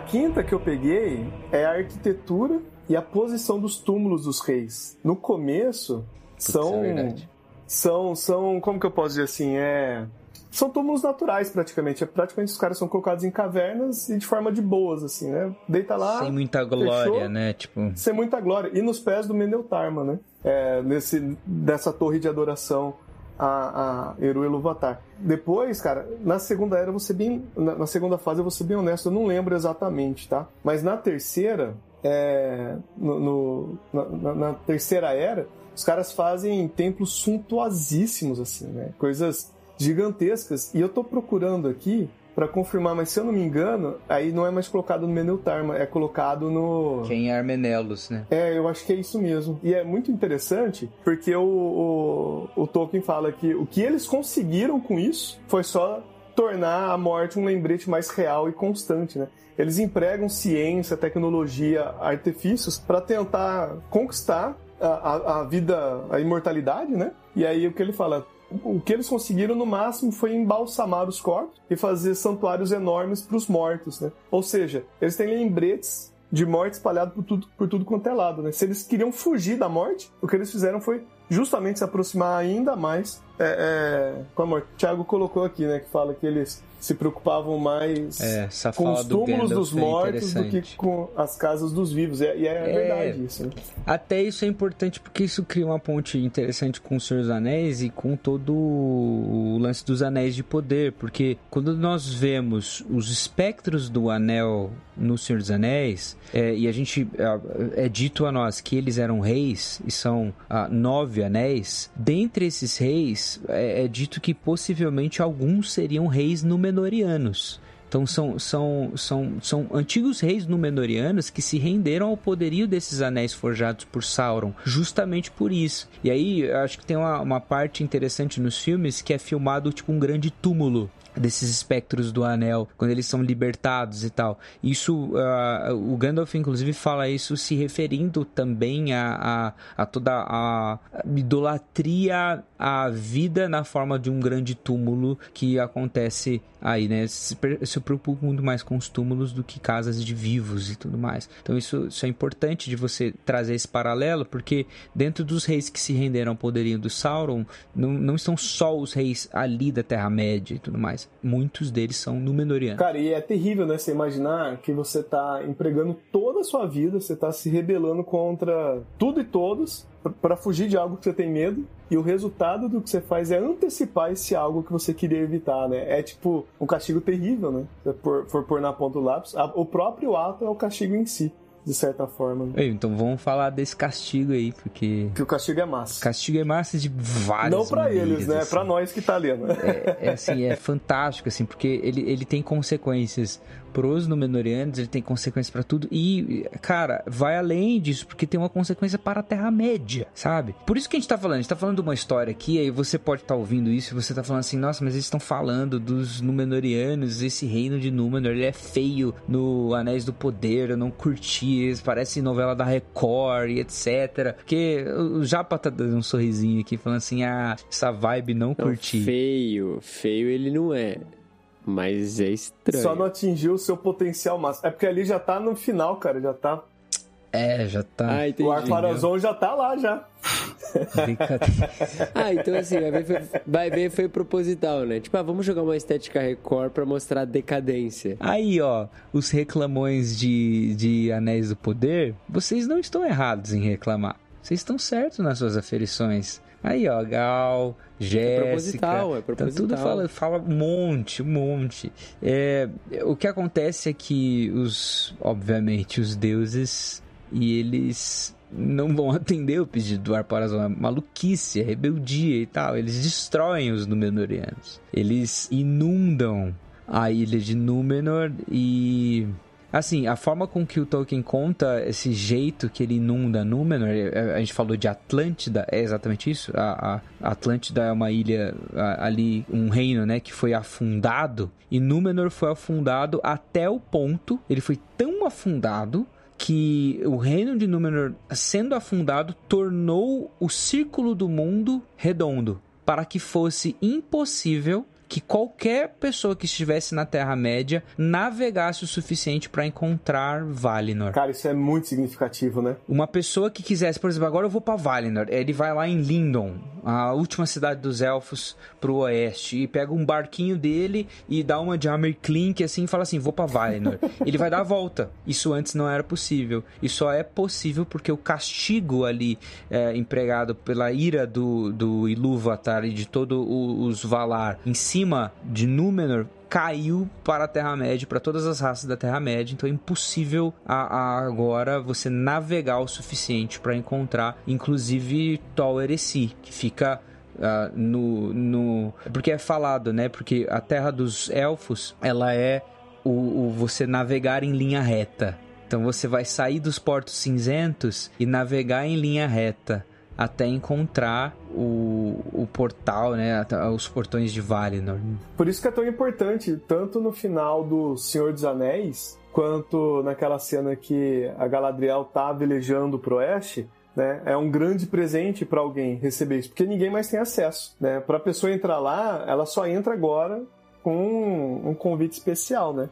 Quinta que eu peguei é a arquitetura e a posição dos túmulos dos reis. No começo, são. É são, são. Como que eu posso dizer assim? É. São túmulos naturais, praticamente. É, praticamente os caras são colocados em cavernas e de forma de boas, assim, né? Deita lá. Sem muita glória, fechou, né? Tipo... Sem muita glória. E nos pés do Meneltarma, né? É, nesse, dessa torre de adoração a, a Eru Iluvatar. Depois, cara, na segunda era você bem. Na, na, segunda fase eu vou ser bem honesto, eu não lembro exatamente, tá? Mas na terceira, é, no, no na, na, terceira era, os caras fazem templos suntuosíssimos, assim, né? Coisas gigantescas. E eu tô procurando aqui para confirmar, mas se eu não me engano, aí não é mais colocado no Meneltar, é colocado no. Quem é Armenelos, né? É, eu acho que é isso mesmo. E é muito interessante porque o, o, o Tolkien fala que o que eles conseguiram com isso foi só tornar a morte um lembrete mais real e constante, né? Eles empregam ciência, tecnologia, artifícios para tentar conquistar a, a, a, vida, a imortalidade, né? E aí o que ele fala, o que eles conseguiram no máximo foi embalsamar os corpos e fazer santuários enormes para os mortos, né? Ou seja, eles têm lembretes de morte espalhado por tudo, por tudo quanto é lado, né? Se eles queriam fugir da morte, o que eles fizeram foi justamente se aproximar ainda mais é, é, com a morte. Tiago colocou aqui, né, que fala que eles se preocupavam mais é, com os túmulos do dos é mortos do que com as casas dos vivos. E é, é verdade isso. Né? Até isso é importante porque isso cria uma ponte interessante com o Senhor dos Anéis e com todo o lance dos Anéis de Poder. Porque quando nós vemos os espectros do Anel no Senhor dos Anéis, é, e a gente é, é, dito a nós que eles eram reis e são ah, nove anéis, dentre esses reis é, é dito que possivelmente alguns seriam reis Númenóreanos. Então são, são, são, são antigos reis Númenóreanos que se renderam ao poderio desses anéis forjados por Sauron, justamente por isso. E aí acho que tem uma, uma parte interessante nos filmes que é filmado tipo um grande túmulo desses espectros do anel, quando eles são libertados e tal. Isso, uh, o Gandalf inclusive fala isso se referindo também a, a, a toda a idolatria à vida na forma de um grande túmulo que acontece aí, né? Se, se preocupa muito mais com os túmulos do que casas de vivos e tudo mais. Então isso, isso é importante de você trazer esse paralelo, porque dentro dos reis que se renderam ao poderio do Sauron, não, não estão só os reis ali da Terra-média e tudo mais muitos deles são Númenóreanos. Cara, e é terrível, né? Você imaginar que você tá empregando toda a sua vida, você tá se rebelando contra tudo e todos para fugir de algo que você tem medo e o resultado do que você faz é antecipar esse algo que você queria evitar, né? É tipo um castigo terrível, né? Se for, for pôr na ponta do lápis, o próprio ato é o castigo em si de certa forma. Né? Então vamos falar desse castigo aí, porque. Que o castigo é massa. Castigo é massa de várias Não para eles, né? Assim. Para nós que tá lendo. É, é assim, é fantástico, assim, porque ele, ele tem consequências pros Númenóreanos, ele tem consequências para tudo. E, cara, vai além disso, porque tem uma consequência para a Terra-média, sabe? Por isso que a gente tá falando, a gente tá falando de uma história aqui, aí você pode estar tá ouvindo isso e você tá falando assim, nossa, mas eles estão falando dos Númenóreanos, esse reino de Númenor, ele é feio no Anéis do Poder, eu não curti, parece novela da Record e etc. Porque o Japa tá dando um sorrisinho aqui, falando assim, ah, essa vibe não, não curti. Feio, feio ele não é. Mas é estranho. Só não atingiu o seu potencial máximo. É porque ali já tá no final, cara. Já tá. É, já tá. Ah, entendi, o Arfarazon já tá lá já. ah, então assim, vai ver, foi, vai ver foi proposital, né? Tipo, ah, vamos jogar uma estética Record pra mostrar a decadência. Aí, ó, os reclamões de, de Anéis do Poder, vocês não estão errados em reclamar. Vocês estão certos nas suas aferições. Aí, ó, Gal, Jéssica. É proposital, é proposital. Tá tudo fala, fala um monte, um monte. É, o que acontece é que os, obviamente, os deuses e eles não vão atender o pedido do Arparazão. É maluquice, é rebeldia e tal. Eles destroem os Númenóreanos. Eles inundam a ilha de Númenor e Assim, a forma com que o Tolkien conta esse jeito que ele inunda Númenor, é, a gente falou de Atlântida, é exatamente isso? A, a Atlântida é uma ilha ali, um reino, né, que foi afundado, e Númenor foi afundado até o ponto, ele foi tão afundado que o reino de Númenor, sendo afundado, tornou o círculo do mundo redondo, para que fosse impossível que qualquer pessoa que estivesse na Terra-média navegasse o suficiente para encontrar Valinor. Cara, isso é muito significativo, né? Uma pessoa que quisesse, por exemplo, agora eu vou para Valinor, ele vai lá em Lindon, a última cidade dos elfos pro oeste, e pega um barquinho dele e dá uma de Hammer Clink assim e fala assim: "Vou para Valinor". ele vai dar a volta. Isso antes não era possível. E só é possível porque o castigo ali é, empregado pela ira do do Ilúvatar e de todos os Valar em cima cima de Númenor caiu para a Terra-média, para todas as raças da Terra-média, então é impossível a, a agora você navegar o suficiente para encontrar, inclusive Tol Eresi, que fica uh, no, no. Porque é falado, né? Porque a terra dos elfos, ela é o, o você navegar em linha reta. Então você vai sair dos portos cinzentos e navegar em linha reta até encontrar o, o portal, né? Os portões de Valinor. Por isso que é tão importante, tanto no final do Senhor dos Anéis, quanto naquela cena que a Galadriel tá velejando pro oeste, né? É um grande presente para alguém receber isso, porque ninguém mais tem acesso, né? Para a pessoa entrar lá, ela só entra agora com um, um convite especial, né?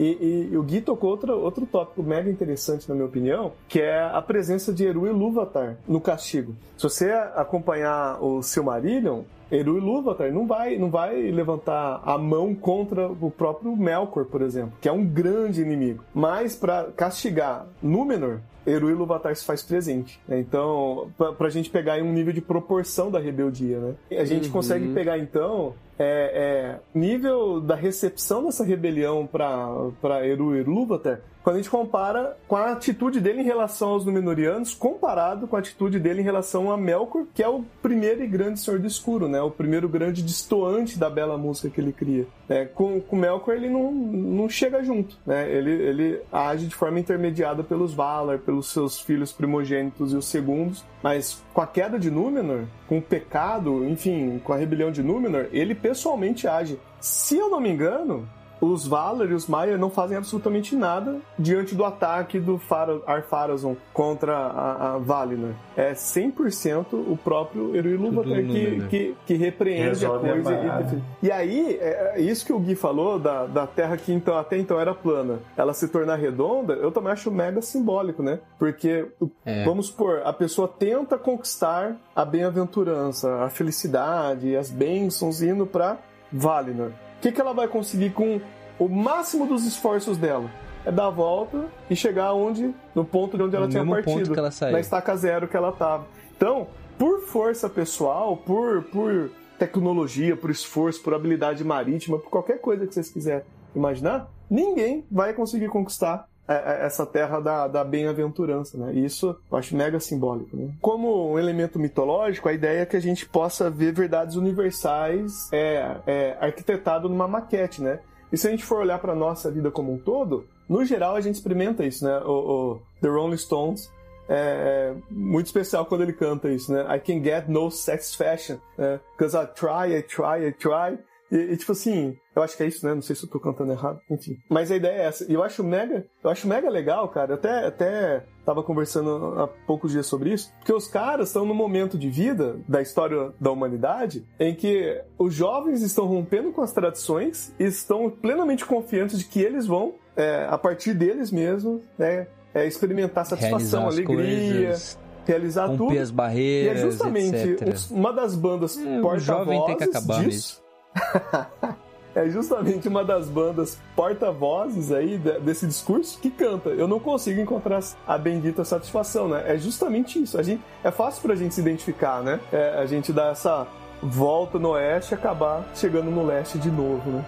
E, e, o Gui tocou outro, outro tópico mega interessante, na minha opinião, que é a presença de Eru e Lúvatar no castigo. Se você acompanhar o Silmarillion, Eru e Lúvatar não vai, não vai levantar a mão contra o próprio Melkor, por exemplo, que é um grande inimigo. Mas para castigar Númenor, Eru e Lúvatar se faz presente. Né? Então, pra, pra gente pegar aí um nível de proporção da rebeldia, né? A gente uhum. consegue pegar, então, é, é, nível da recepção dessa rebelião para Eru e Lúvatar quando a gente compara com a atitude dele em relação aos Númenóreanos, comparado com a atitude dele em relação a Melkor, que é o primeiro e grande Senhor do Escuro, né? O primeiro grande distoante da bela música que ele cria. É, com, com Melkor ele não, não chega junto, né? Ele, ele age de forma intermediada pelos Valar, pelos seus filhos primogênitos e os segundos, mas com a queda de Númenor, com o pecado, enfim, com a rebelião de Númenor, ele pessoalmente age. Se eu não me engano, os Valar e os Maiar não fazem absolutamente nada diante do ataque do Fara, Ar-Pharazôn contra a, a Valinor. É 100% o próprio Eru Ilúvatar que, né? que, que repreende Resolve a coisa. A e, e, aí, é, é, isso que o Gui falou da, da Terra que então, até então era plana, ela se tornar redonda, eu também acho mega simbólico, né? Porque, é. vamos supor, a pessoa tenta conquistar a bem-aventurança, a felicidade, as bênçãos indo para Valinor. O que, que ela vai conseguir com o máximo dos esforços dela? É dar a volta e chegar onde, no ponto de onde ela no tinha partido. Ela na estaca zero que ela estava. Então, por força pessoal, por, por tecnologia, por esforço, por habilidade marítima, por qualquer coisa que vocês quiserem imaginar, ninguém vai conseguir conquistar essa terra da, da bem-aventurança, né? Isso eu acho mega simbólico, né? Como um elemento mitológico, a ideia é que a gente possa ver verdades universais é, é arquitetado numa maquete, né? E se a gente for olhar para nossa vida como um todo, no geral a gente experimenta isso, né? O, o The Rolling Stones é, é muito especial quando ele canta isso, né? I can get no satisfaction, né? Because I try, I try, I try, e, e, tipo assim, eu acho que é isso, né? Não sei se eu tô cantando errado, enfim. Mas a ideia é essa. E eu acho mega, eu acho mega legal, cara. Eu até, até tava conversando há poucos dias sobre isso, porque os caras estão no momento de vida da história da humanidade em que os jovens estão rompendo com as tradições e estão plenamente confiantes de que eles vão, é, a partir deles mesmos, né? É, experimentar satisfação, alegria. Coisas realizar tudo. as barreiras, e é justamente etc. uma das bandas é, porta-vozes disso, é justamente uma das bandas porta-vozes aí desse discurso que canta. Eu não consigo encontrar a bendita satisfação, né? É justamente isso. A gente, é fácil pra gente se identificar, né? É, a gente dá essa volta no oeste e acabar chegando no leste de novo, né?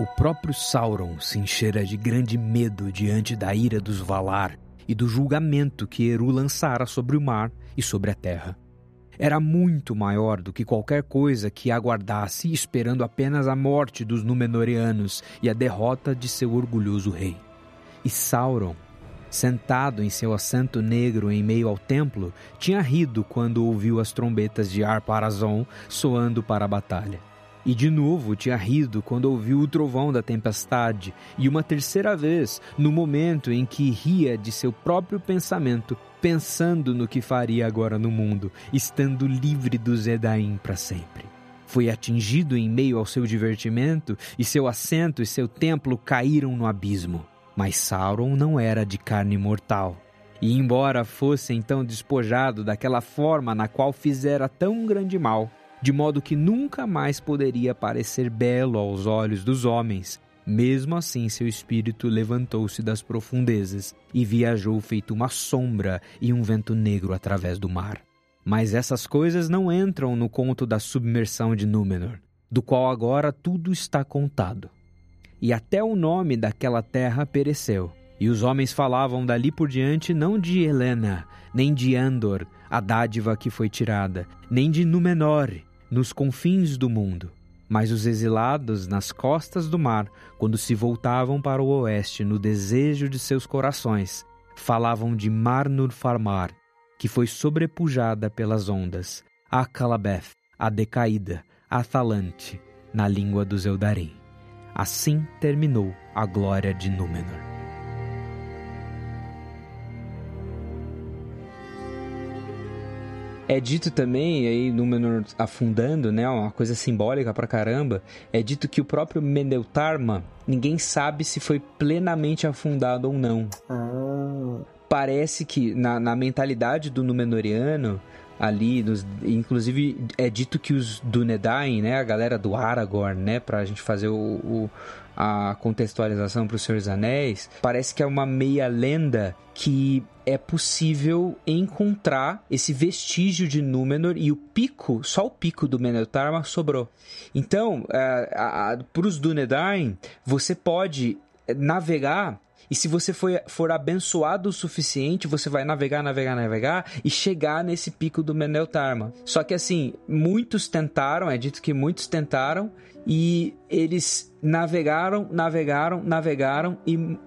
O próprio Sauron se encheira de grande medo diante da ira dos Valar e do julgamento que Eru lançara sobre o mar e sobre a terra. Era muito maior do que qualquer coisa que aguardasse, esperando apenas a morte dos Númenóreanos e a derrota de seu orgulhoso rei. E Sauron, sentado em seu assento negro em meio ao templo, tinha rido quando ouviu as trombetas de Ar-Parazon soando para a batalha. E de novo tinha rido quando ouviu o trovão da tempestade, e uma terceira vez, no momento em que ria de seu próprio pensamento, pensando no que faria agora no mundo, estando livre do Zedaim para sempre. Foi atingido em meio ao seu divertimento, e seu assento e seu templo caíram no abismo. Mas Sauron não era de carne mortal. E embora fosse então despojado daquela forma na qual fizera tão grande mal, de modo que nunca mais poderia parecer belo aos olhos dos homens. Mesmo assim, seu espírito levantou-se das profundezas e viajou feito uma sombra e um vento negro através do mar. Mas essas coisas não entram no conto da submersão de Númenor, do qual agora tudo está contado. E até o nome daquela terra pereceu, E os homens falavam dali por diante não de Helena, nem de Andor, a dádiva que foi tirada, nem de Númenor, nos confins do mundo. Mas os exilados nas costas do mar, quando se voltavam para o oeste no desejo de seus corações, falavam de Marnur Farmar, que foi sobrepujada pelas ondas, a Calabeth, a decaída, a Thalante, na língua dos Eldarim. Assim terminou a glória de Númenor. É dito também, aí Númenor afundando, né, uma coisa simbólica pra caramba, é dito que o próprio Meneltarma, ninguém sabe se foi plenamente afundado ou não. Ah. Parece que na, na mentalidade do Númenoriano, ali, nos, inclusive é dito que os Dúnedain, né, a galera do Aragorn, né, pra gente fazer o, o a contextualização para os Senhor dos Anéis, parece que é uma meia lenda que é possível encontrar esse vestígio de Númenor e o pico, só o pico do Meneltarma sobrou. Então, é, para os Dúnedain, você pode navegar e se você for, for abençoado o suficiente, você vai navegar, navegar, navegar e chegar nesse pico do Meneltarma. Só que assim, muitos tentaram, é dito que muitos tentaram e eles navegaram, navegaram, navegaram e,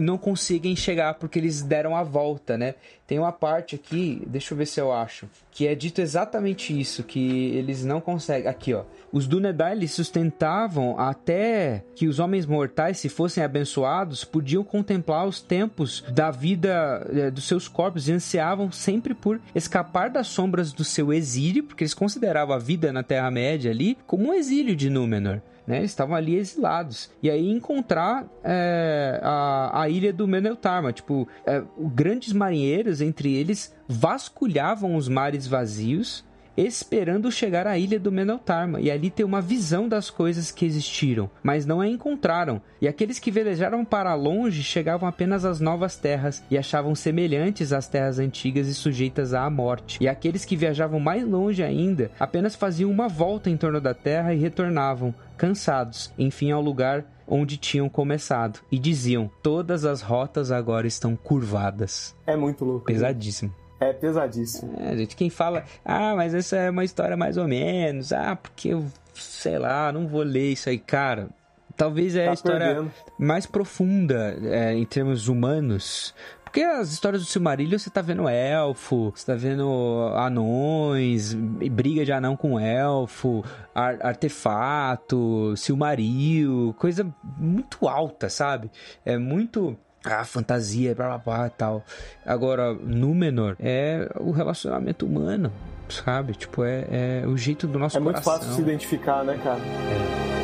não conseguem chegar porque eles deram a volta, né? Tem uma parte aqui, deixa eu ver se eu acho, que é dito exatamente isso, que eles não conseguem. Aqui, ó. Os Dúnedain eles sustentavam até que os homens mortais, se fossem abençoados, podiam contemplar os tempos da vida é, dos seus corpos e ansiavam sempre por escapar das sombras do seu exílio, porque eles consideravam a vida na Terra-média ali como um exílio de Númenor. Né, estavam ali exilados. E aí encontrar é, a, a ilha do Meneltarma. Tipo, é, grandes marinheiros, entre eles, vasculhavam os mares vazios esperando chegar à ilha do Meneltarma e ali ter uma visão das coisas que existiram, mas não a encontraram. E aqueles que velejaram para longe chegavam apenas às novas terras e achavam semelhantes às terras antigas e sujeitas à morte. E aqueles que viajavam mais longe ainda apenas faziam uma volta em torno da terra e retornavam, cansados, enfim ao lugar onde tinham começado e diziam: todas as rotas agora estão curvadas. É muito louco. Pesadíssimo. É pesadíssimo. É, gente, quem fala, ah, mas essa é uma história mais ou menos, ah, porque eu, sei lá, não vou ler isso aí, cara. Talvez é tá a história perdendo. mais profunda é, em termos humanos. Porque as histórias do Silmarillion você tá vendo elfo, você tá vendo anões, briga de anão com elfo, ar artefato, Silmaril, coisa muito alta, sabe? É muito a fantasia, blá blá blá e tal. Agora, Númenor é o relacionamento humano, sabe? Tipo, é, é o jeito do nosso É muito coração. fácil se identificar, né, cara? É.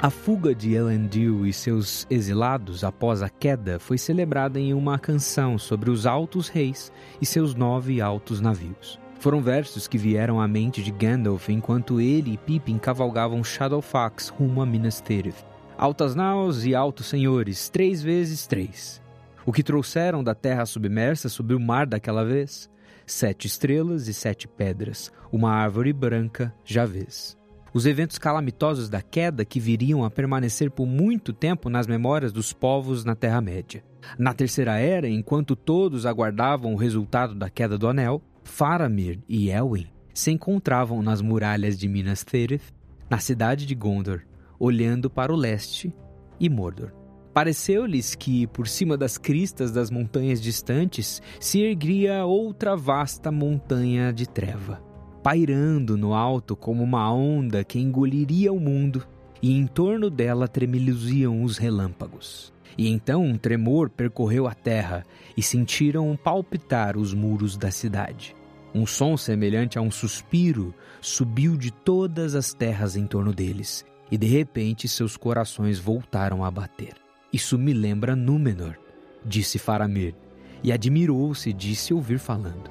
A fuga de Elendil e seus exilados após a queda foi celebrada em uma canção sobre os altos reis e seus nove altos navios. Foram versos que vieram à mente de Gandalf enquanto ele e Pippin cavalgavam Shadowfax rumo a Minas Tirith. Altas naus e altos senhores, três vezes três. O que trouxeram da terra submersa sobre o mar daquela vez? Sete estrelas e sete pedras, uma árvore branca, já vês. Os eventos calamitosos da queda que viriam a permanecer por muito tempo nas memórias dos povos na Terra-média. Na Terceira Era, enquanto todos aguardavam o resultado da queda do Anel, Faramir e Elwyn se encontravam nas muralhas de Minas Tirith, na cidade de Gondor, olhando para o leste e Mordor. Pareceu-lhes que, por cima das cristas das montanhas distantes, se erguia outra vasta montanha de treva, pairando no alto como uma onda que engoliria o mundo, e em torno dela tremeluziam os relâmpagos. E então um tremor percorreu a terra e sentiram palpitar os muros da cidade. Um som semelhante a um suspiro subiu de todas as terras em torno deles, e de repente seus corações voltaram a bater. Isso me lembra Númenor, disse Faramir, e admirou-se de se ouvir falando.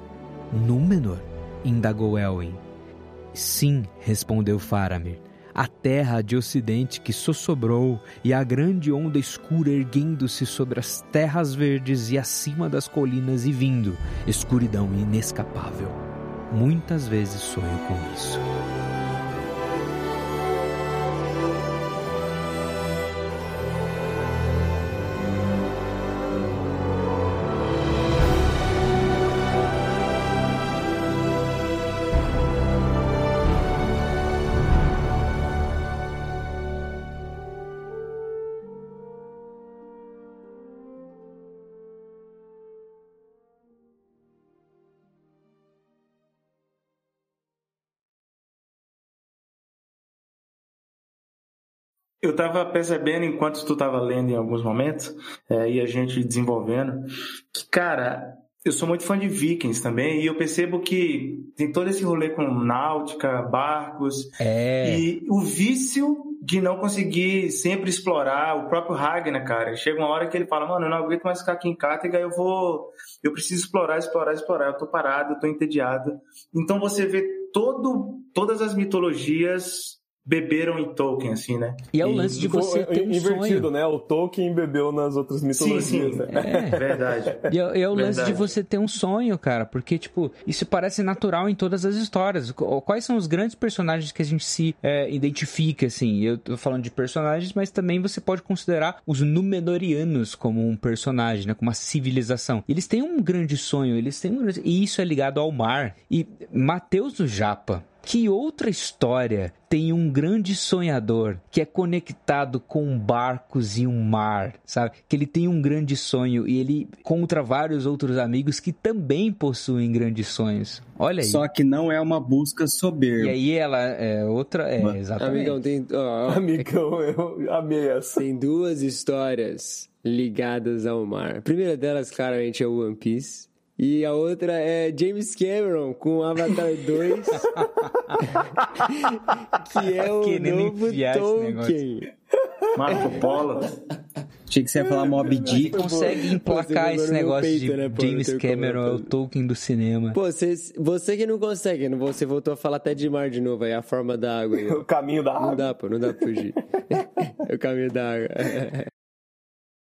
Númenor? indagou Elwin. Sim, respondeu Faramir a terra de ocidente que sossobrou e a grande onda escura erguendo-se sobre as terras verdes e acima das colinas e vindo, escuridão inescapável. Muitas vezes sonho com isso. Eu tava percebendo enquanto tu tava lendo em alguns momentos, é, e a gente desenvolvendo, que, cara, eu sou muito fã de Vikings também, e eu percebo que tem todo esse rolê com náutica, barcos, É. e o vício de não conseguir sempre explorar o próprio Ragnar, cara. Chega uma hora que ele fala, mano, eu não aguento mais ficar aqui em Kattegat, eu vou... Eu preciso explorar, explorar, explorar. Eu tô parado, eu tô entediado. Então você vê todo, todas as mitologias beberam em Tolkien, assim, né? E é o lance de você ter um Invertido, sonho. né? O Tolkien bebeu nas outras Sim, mitologias. sim. né? É. Verdade. E é, é o lance de Verdade. você ter um sonho, cara, porque, tipo, isso parece natural em todas as histórias. Qu- Quais são os grandes personagens que a gente se é, identifica, assim? Eu tô falando de personagens, mas também você pode considerar os Númenóreanos como um personagem, né? Como uma civilização. Eles têm um grande sonho, eles têm um grande... E isso é ligado ao mar. E Mateus do Japa, que outra história tem um grande sonhador que é conectado com barcos e um mar, sabe? Que ele tem um grande sonho e ele encontra vários outros amigos que também possuem grandes sonhos. Olha aí. Só que não é uma busca E soberba. aí ela é outra, é, exatamente. Amigão, tem, ó, Amigão, eu amei essa. tem duas histórias ligadas ao mar. A primeira delas, claramente, é o One Piece. E a outra é James Cameron com Avatar 2, que é o Querendo novo Tolkien. Marco Polo. Achei que você ia falar Mob Dick. Consegue emplacar Você esse negócio peito, de né, pô, James não Cameron é o. Tolkien do cinema. Pô, você, você que não consegue, não- você voltou a falar até de mar de novo, aí a forma da água aí. O caminho da Não água. dá, pô, não dá pra fugir. é o caminho da água.